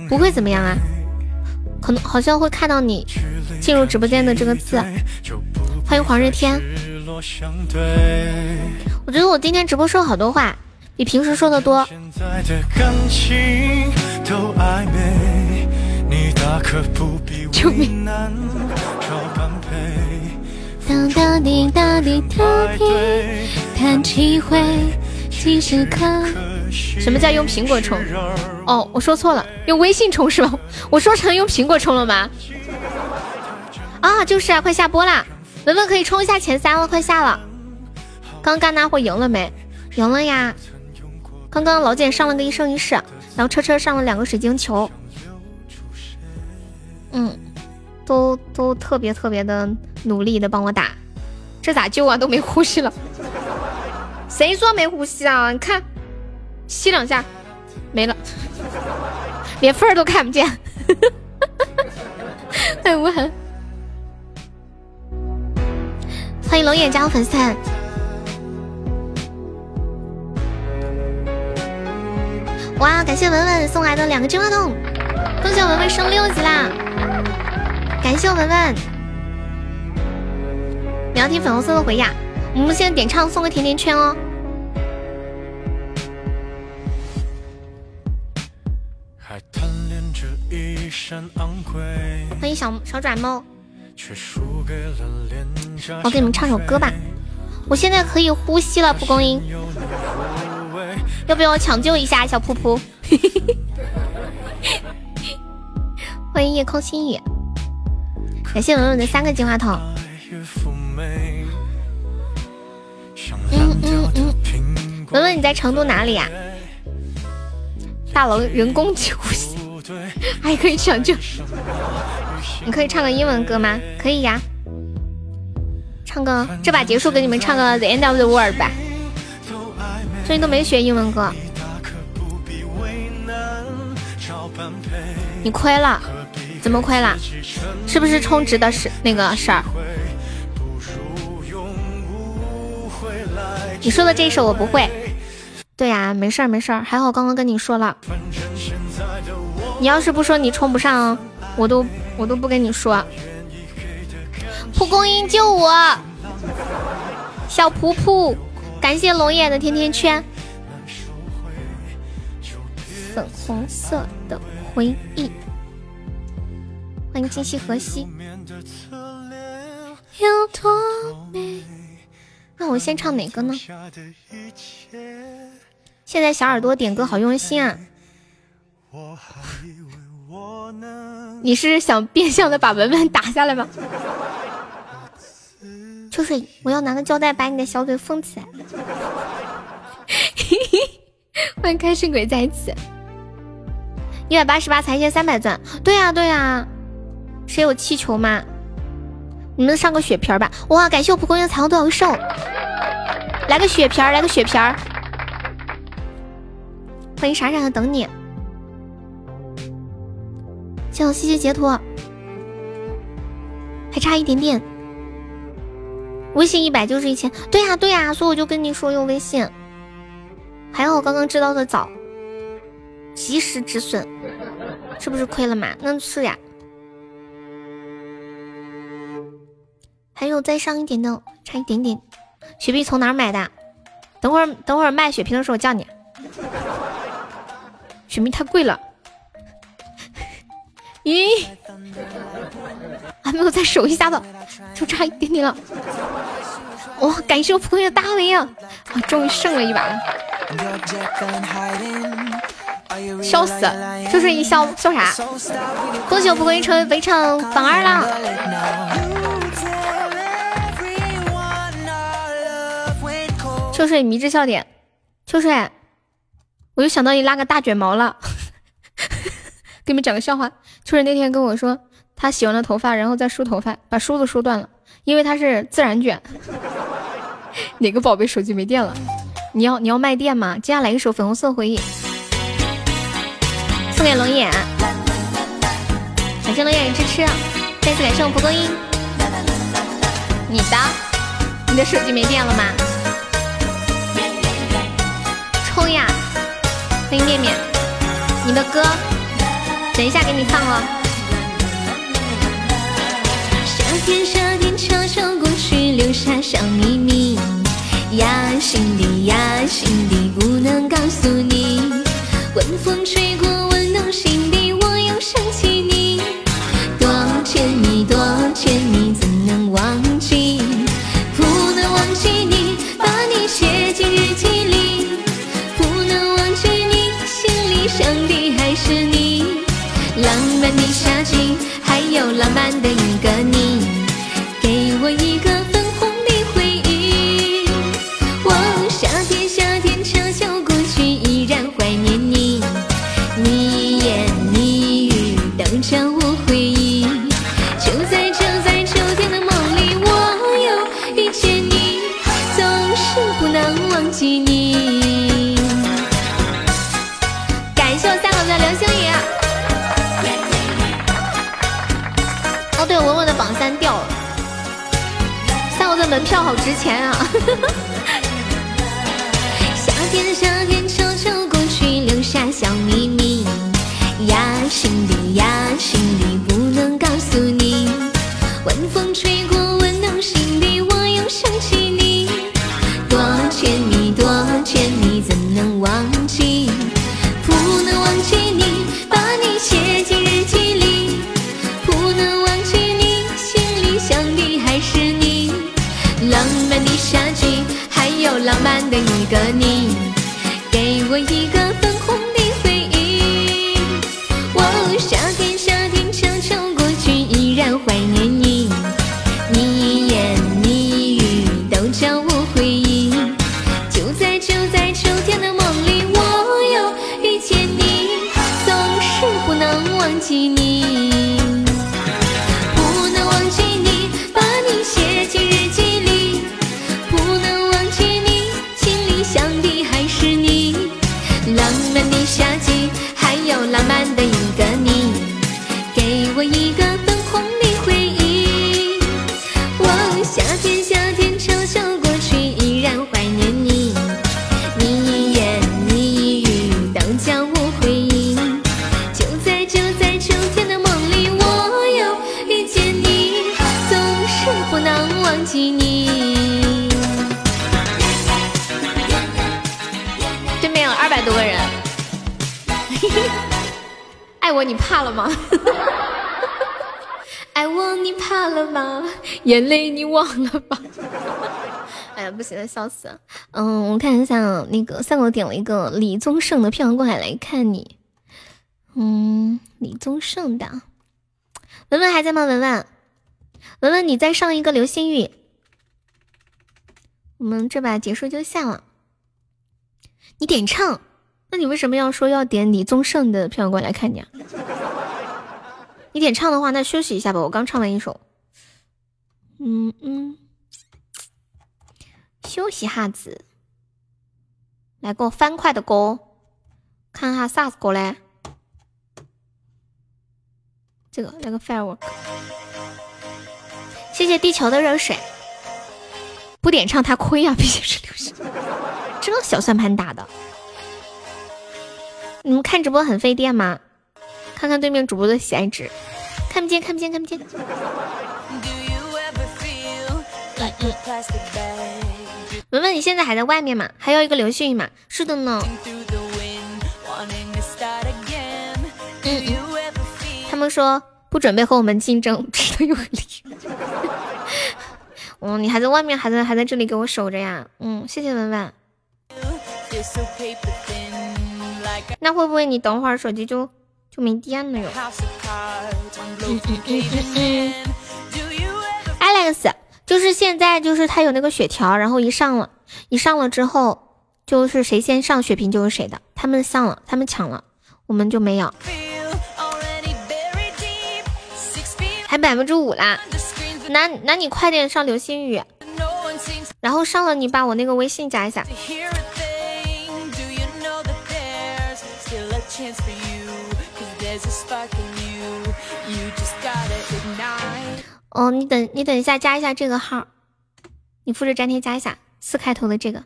不会怎么样啊？可能好像会看到你进入直播间的这个字。欢迎黄日天。我觉得我今天直播说好多话，比平时说的多。救命！什么叫用苹果充？哦，我说错了，用微信充是吧？我说成用苹果充了吗？啊，就是啊，快下播啦！文文可以冲一下前三了，快下了。刚刚那货赢了没？赢了呀！刚刚老简上了个一生一世，然后车车上了两个水晶球。嗯，都都特别特别的努力的帮我打，这咋救啊？都没呼吸了。谁说没呼吸啊？你看，吸两下，没了，连缝儿都看不见。太无痕。欢迎龙眼加入粉丝团。哇！感谢文文送来的两个金话筒，恭喜文文升六级啦！感谢文文。你要听粉红色的回呀？我们现在点唱送个甜甜圈哦。欢迎小小爪猫。我给你们唱首歌吧。我现在可以呼吸了，蒲公英。要不要我抢救一下小噗噗？欢迎夜空心语，感谢文文的三个金话筒。嗯嗯嗯，文文你在成都哪里呀？大楼人工呼吸，还可以抢救。你可以唱个英文歌吗？可以呀，唱个这把结束，给你们唱个 The End of the World 吧。最近都没学英文歌，你亏了，怎么亏了？是不是充值的事那个事儿？你说的这一首我不会。对呀，没事儿没事儿，还好刚刚跟你说了。你要是不说，你充不上，我都我都不跟你说。蒲公英救我，小蒲蒲。感谢龙眼的甜甜圈，粉红色的回忆。欢迎今夕何夕。有多美？那我先唱哪个呢？现在小耳朵点歌好用心啊！你是想变相的把文文打下来吗？秋水，我要拿个胶带把你的小嘴封起来。欢迎开心鬼在一起，一百八十八才线三百钻。对呀对呀，谁有气球吗？你们上个血瓶吧。哇，感谢我蒲公英彩虹多少寿，来个血瓶，来个血瓶。欢迎傻傻的等你，谢我西西截图，还差一点点。微信一百就是一千，对呀对呀，所以我就跟你说用微信。还好我刚刚知道的早，及时止损，是不是亏了嘛？那是呀。还有再上一点的，差一点点。雪碧从哪买的？等会儿等会儿卖雪瓶的时候我叫你。雪碧太贵了。咦？还没有再守一下子，就差一点点了。哇！感谢我蒲公英的大 V 啊！啊，终于胜了一把了。笑死！就是一笑笑啥？恭喜我蒲公英成为北场榜二啦！秋水迷之笑点，秋水，我又想到你拉个大卷毛了。给你们讲个笑话，秋水那天跟我说，他洗完了头发，然后再梳头发，把梳子梳断了，因为他是自然卷。哪个宝贝手机没电了？你要你要卖电吗？接下来一首粉红色回忆，送给龙眼，感谢龙眼支持，再次感谢我蒲公英。你的，你的手机没电了吗？冲呀！欢迎面面，你的歌，等一下给你放了。夏天夏天悄悄过去，留下小秘密。呀，心底呀，心底不能告诉你。晚风吹过，温暖心底，我又想起你。多甜蜜，多甜蜜，怎能忘夏季，还有浪漫的一个你，门票好值钱啊！夏天，夏天悄悄过去，留下小秘密呀，心底个你，给我一个你怕了吗？爱我你怕了吗？眼泪你忘了吧？哎呀，不行了，笑死了。嗯，我看一下那个三狗点了一个李宗盛的漂洋过海来看你。嗯，李宗盛的，文文还在吗？文文，文文，你再上一个流星雨，我们这把结束就下了。你点唱，那你为什么要说要点李宗盛的票过来看你啊？你点唱的话，那休息一下吧，我刚唱完一首。嗯嗯，休息下子，来个欢快的歌，看下啥子歌嘞？这个来个 firework，谢谢地球的热水。不点唱他亏啊，毕竟是流星，这小算盘打的。你们看直播很费电吗？看看对面主播的喜爱值，看不见，看不见，看不见。文文，你现在还在外面吗？还要一个流星雨吗？是的呢。嗯，他们说不准备和我们竞争，吃的又很厉。嗯，你还在外面，还在还在这里给我守着呀？嗯，谢谢文文。那会不会你等会儿手机就就没电了哟？嗯嗯嗯嗯嗯。Alex，就是现在就是他有那个血条，然后一上了，一上了之后就是谁先上血瓶就是谁的。他们上了，他们抢了，我们就没有。还百分之五啦，那那你快点上流星雨，然后上了你把我那个微信加一下。哦，你等你等一下，加一下这个号，你复制粘贴加一下四开头的这个。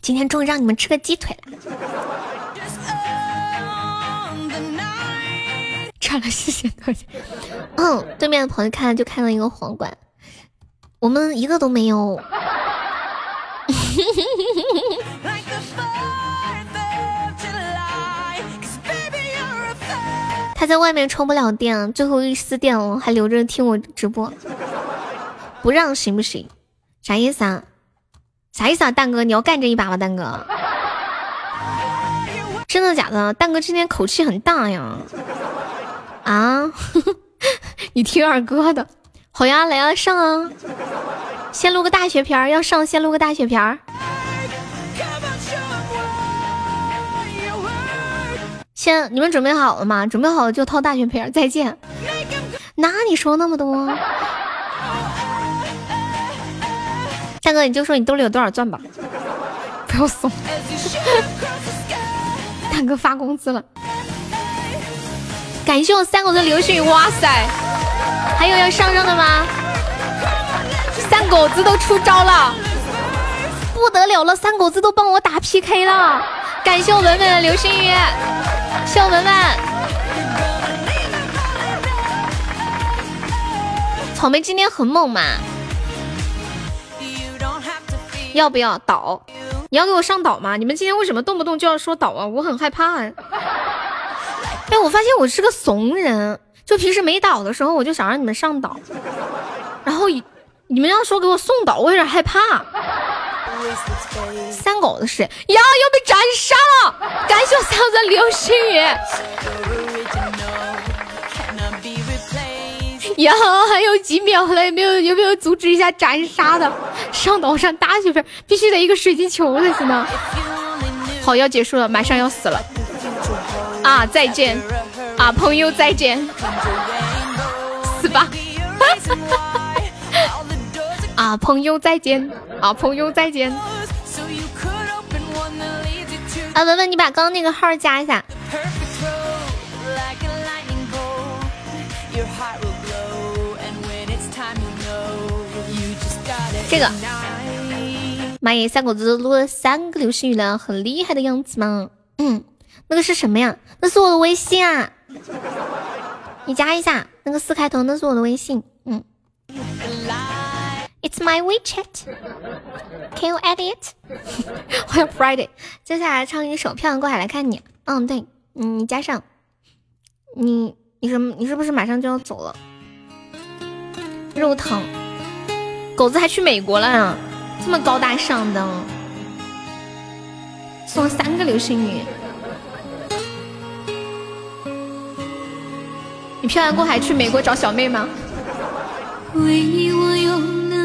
今天终于让你们吃个鸡腿了，差了谢谢多谢。嗯，对面的朋友看了就看了一个皇冠，我们一个都没有。他在外面充不了电，最后一丝电了，还留着听我直播，不让行不行？啥意思啊？啥意思啊？蛋哥，你要干这一把吗？蛋哥，真的假的？蛋哥今天口气很大呀！啊，你听二哥的，好呀，来呀，上啊！先录个大血片要上先录个大血片亲，你们准备好了吗？准备好了就掏大血片再见。哪你说那么多？大哥，你就说你兜里有多少钻吧，不要怂。大哥发工资了，感谢我三狗的流星雨，哇塞！还有要上上的吗？三狗子都出招了，不得了了！三狗子都帮我打 PK 了，感谢我文文的流星雨，谢我文文。草莓今天很猛嘛？要不要倒？你要给我上岛吗？你们今天为什么动不动就要说倒啊？我很害怕哎。哎，我发现我是个怂人。就平时没岛的时候，我就想让你们上岛，然后你们要说给我送岛，我有点害怕。三狗的事呀，又被斩杀了！感谢我三狗的流星雨。呀，还有几秒了，有没有有没有阻止一下斩杀的？上岛上大血瓶，必须得一个水晶球才行呢。好，要结束了，马上要死了。啊，再见，啊，朋友再见，死吧。啊，朋友再见！啊，朋友再见！啊，文文，你把刚刚那个号加一下。这个，妈耶，三狗子录了三个流星雨了，很厉害的样子吗？嗯，那个是什么呀？那是我的微信啊，你加一下，那个四开头，那是我的微信。嗯。It's my WeChat. Can you edit? 欢迎 Friday。接下来唱一首《漂洋过海来看你》。嗯，对，你加上。你你什么？你是不是马上就要走了？肉疼。狗子还去美国了，这么高大上的，送了三个流星雨。你漂洋过海去美国找小妹吗？为你我用。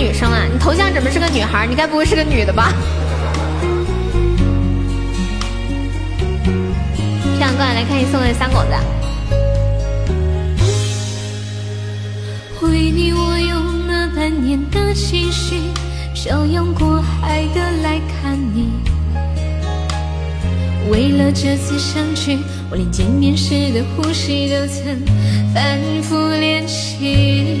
女生啊？你头像怎么是个女孩？你该不会是个女的吧？漂亮过来看你送的三狗子。为你我用了半年的积蓄，漂洋过海的来看你。为了这次相聚，我连见面时的呼吸都曾反复练习。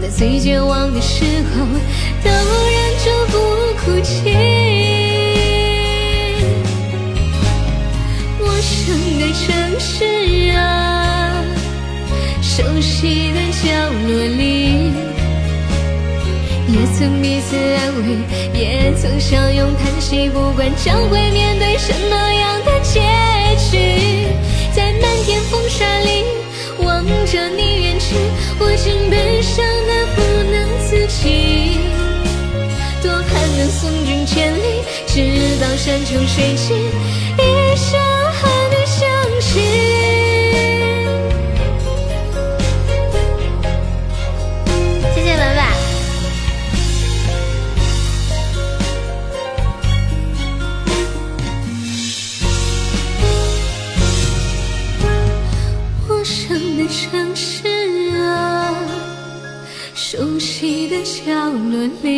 在最绝望的时候都忍住不哭泣。陌生的城市啊，熟悉的角落里，也曾彼此安慰，也曾相拥叹息，不管将会面对什么样的结局，在漫天风沙里。望着你远去，我竟悲伤山穷水尽，一生和你相惜。谢谢文文。陌生的城市啊，熟悉的角落里。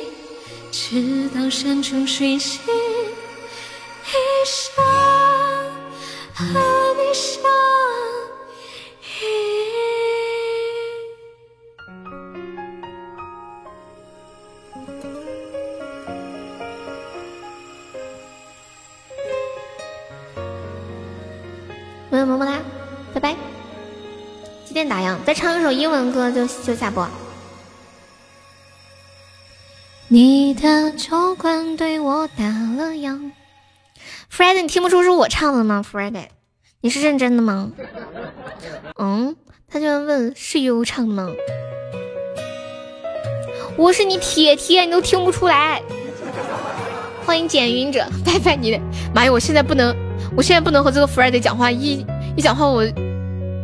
直到山穷水尽，一生和你相依。么么么哒，拜拜。几点打烊？再唱一首英文歌就就下播。你的酒馆对我打了烊。Friday，你听不出是我唱的吗？Friday，你是认真的吗？嗯，他居然问是悠唱的吗？我是你铁铁，你都听不出来。欢迎简云者，拜拜你妈呀！我现在不能，我现在不能和这个 Friday 讲话，一一讲话我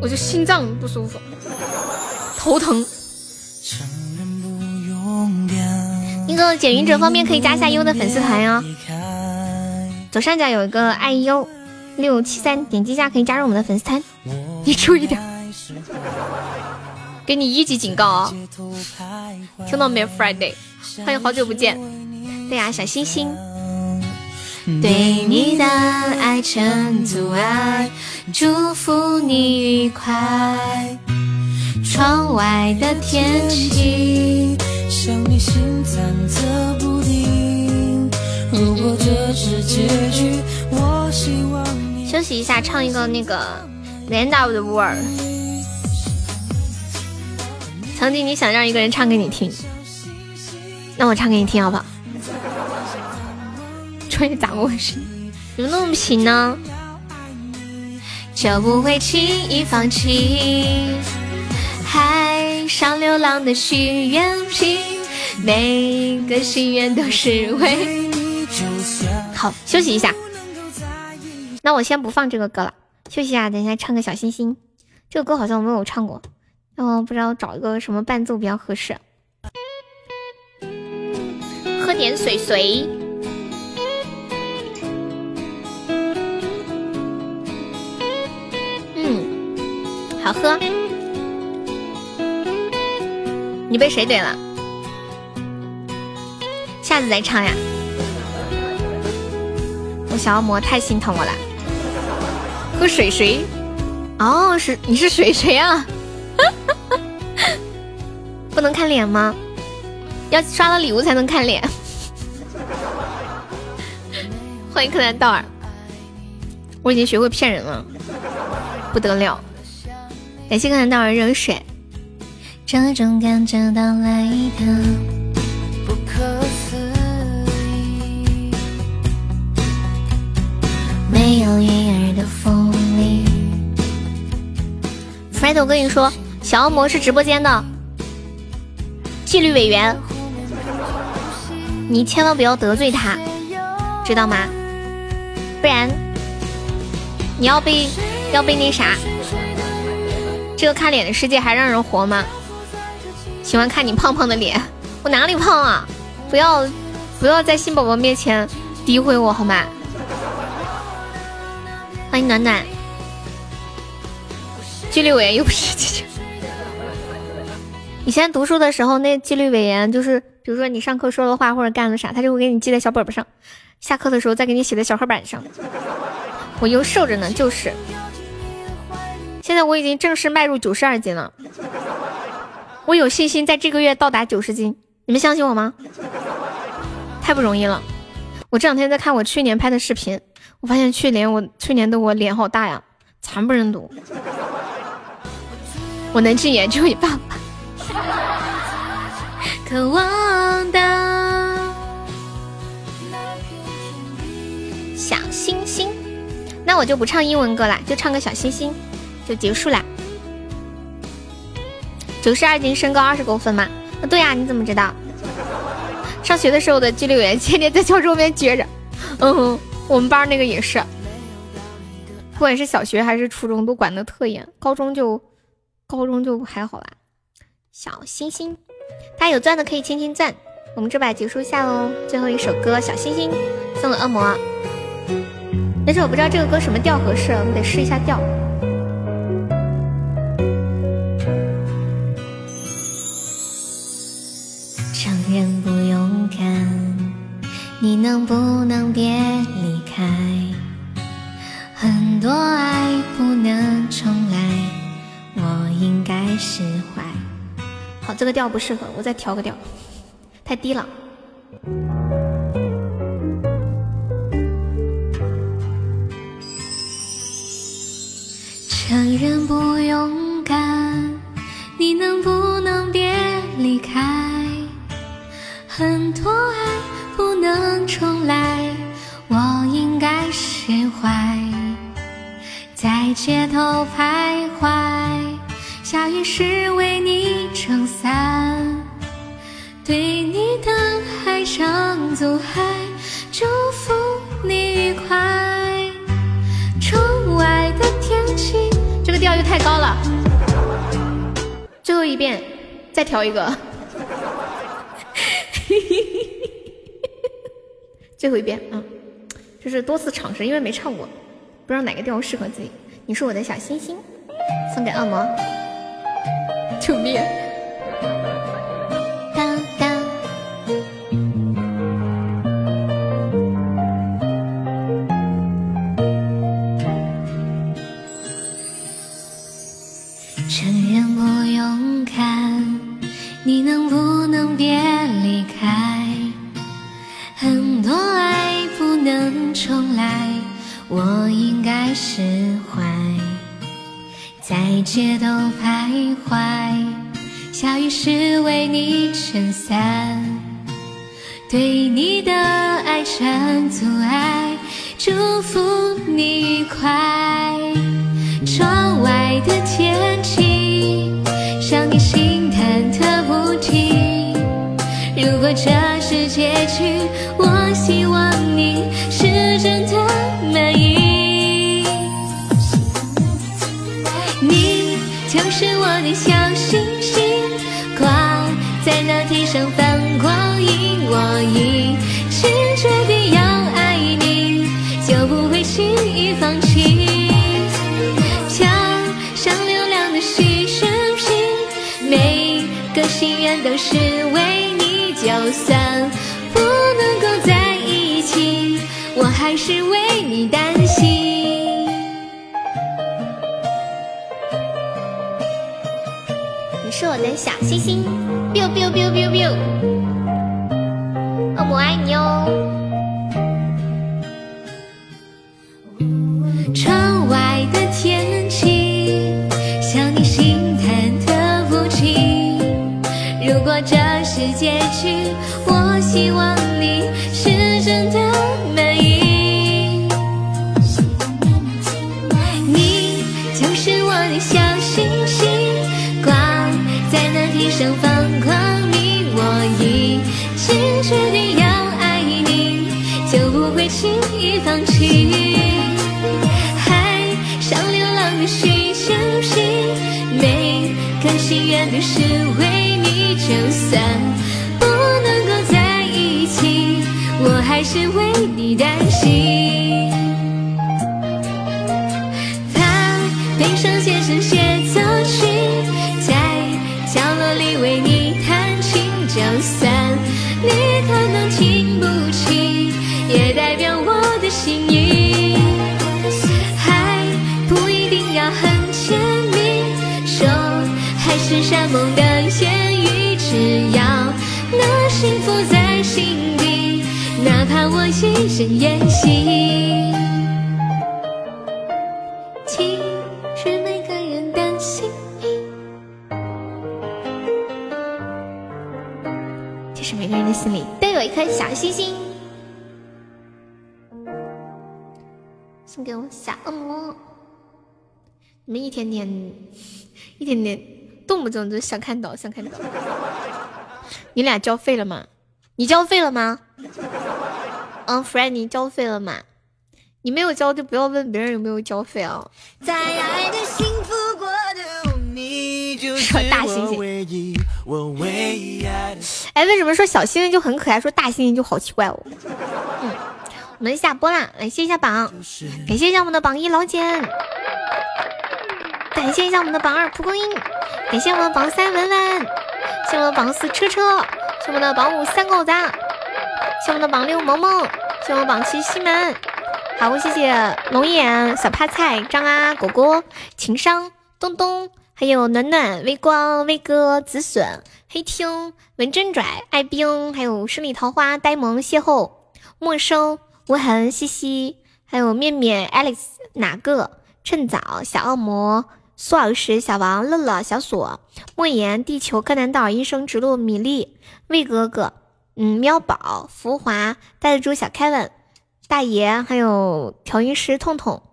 我就心脏不舒服，头疼。那个简云者方便可以加一下优的粉丝团哟，左上角有一个爱优六七三，点击一下可以加入我们的粉丝团。你注意点，给你一级警告啊！听到没，Friday？欢迎好久不见。对呀，小星星。对你的爱成阻碍，祝福你愉快。窗外的天气。想你心忐忑不定。如果这是结局，我希望你休息一下，唱一个那个《Land of the World》。曾经你想让一个人唱给你听，那我唱给你听好不好？专业咋回事？怎么那么贫呢？就不会轻易放弃。海上流浪的许愿瓶。每个心愿都是为你。好，休息一下。那我先不放这个歌了，休息一下，等一下唱个小星星。这个歌好像我没有唱过，我不知道找一个什么伴奏比较合适。喝点水水。嗯，好喝。你被谁怼了？下次再唱呀！我小恶魔太心疼我了。喝水水，哦，是你是水水啊？不能看脸吗？要刷了礼物才能看脸。欢迎柯南道尔，我已经学会骗人了，不得了！感谢柯南道尔热水。这种感觉到来的不可。没有云儿的风里。Fred，我跟你说，小恶魔是直播间的纪律委员，你千万不要得罪他，知道吗？不然你要被要被那啥。这个看脸的世界还让人活吗？喜欢看你胖胖的脸，我哪里胖啊？不要不要在新宝宝面前诋毁我好吗？欢迎暖暖，纪律委员又不是纪律委员。以前读书的时候，那纪律委员就是，比如说你上课说的话或者干了啥，他就会给你记在小本本上，下课的时候再给你写在小黑板上。我又瘦着呢，就是。现在我已经正式迈入九十二斤了，我有信心在这个月到达九十斤，你们相信我吗？太不容易了，我这两天在看我去年拍的视频。我发现去年我去年的我脸好大呀，惨不忍睹。我能禁言就一半吧。渴望的小星星，那我就不唱英文歌啦，就唱个小星星就结束啦。九十二斤，身高二十公分吗？啊，对呀，你怎么知道？上学的时候的纪律委员天天在教室后面撅着。嗯，我们班那个也是，不管是小学还是初中都管得特严，高中就高中就还好啦。小星星，大家有钻的可以轻轻钻。我们这把结束下喽，最后一首歌《小星星》送给恶魔。但是我不知道这个歌什么调合适，我们得试一下调。承认不勇敢，你能不能别离开？很多爱不能重来，我应该释怀。好，这个调不适合，我再调个调，太低了。承认不勇敢，你能不能别离开？很多爱不能重来，我应该释怀。在街头徘徊，下雨时为你撑伞，对你的爱唱阻爱，祝福你愉快。窗外的天气。这个调又太高了，最后一遍，再调一个，最后一遍，嗯，就是多次尝试，因为没唱过，不知道哪个调适合自己。你是我的小星星，送给恶魔，救命！当当。承认不勇敢，你能不能别能重来，我应该释怀。在街头徘徊，下雨时为你撑伞，对你的爱成阻碍，祝福你愉快。窗外的天气让你心忐忑不停。如果这是结局，我希望你真的满意。你就是我的小星星，挂在那天上放光影。我已经决定要爱你，就不会轻易放弃。墙上流浪的细视频，每个心愿都是为你，就算，我还是为你担心。你是我的小星星，biu biu biu biu biu，恶魔爱你哦。窗外的天气，像你心忐忑不停。如果这是结局，我希望放弃。海上流浪的虚视频，每个心愿都是为你，就算不能够在一起，我还是为你担心。山盟的言语，只要那幸福在心底，哪怕我一人演戏。其实每个人的心意，其实每个人的心里都有一颗小星星。送给我小恶魔，你们一天天一天天动不动就想看到想看到。你俩交费了吗？你交费了吗？嗯，Fred，你交费了吗？你没有交就不要问别人有没有交费啊。说大猩猩。哎，为什么说小猩猩就很可爱，说大猩猩就好奇怪哦？嗯，我们下播啦，来谢一下榜，感谢一下我们的榜一老简，感谢一下我们的榜二蒲公英，感谢我们榜三文文，谢我们榜四车车，谢我们的榜五三狗子，谢我们的榜六萌萌，谢我们榜七西门，好，谢谢龙眼小趴菜张啊果果情商东东。还有暖暖、微光、威哥、紫笋、黑听、文真拽、爱冰，还有十里桃花、呆萌、邂逅、陌生、无痕、西西，还有面面、Alex、哪个、趁早、小恶魔、苏老师、小王、乐乐、小锁、莫言、地球、柯南道、医生、直路、米粒、魏哥哥、嗯，喵宝、浮华、带着猪、小 Kevin、大爷，还有调音师痛痛，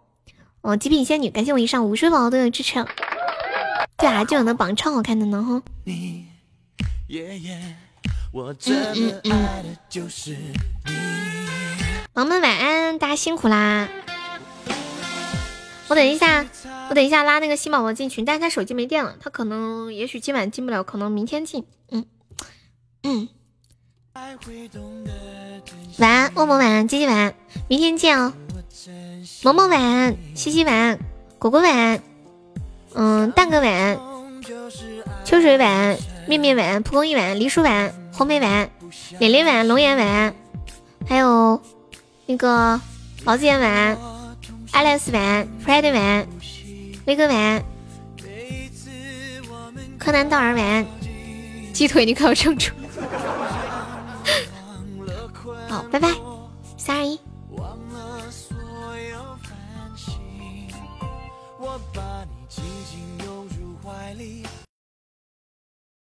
哦，极品仙女，感谢我以上无数宝宝的支持。对啊，就有那榜超好看的呢哈。嗯嗯嗯。宝宝们晚安，大家辛苦啦。我等一下，我等一下拉那个新宝宝进群，但是他手机没电了，他可能也许今晚进不了，可能明天进。嗯嗯。晚安，默默晚安，姐姐晚安，明天见哦。萌萌晚安，西西晚安，果果晚安。嗯，蛋哥晚安，秋水晚安，面面晚安，蒲公英晚安，梨树晚安，红梅晚安，脸脸晚安，龙眼晚安，还有那个毛子眼晚安，Alice 晚，Friday 晚，威哥晚安，柯南道尔晚安，鸡腿你可要撑住。好，拜拜。三二一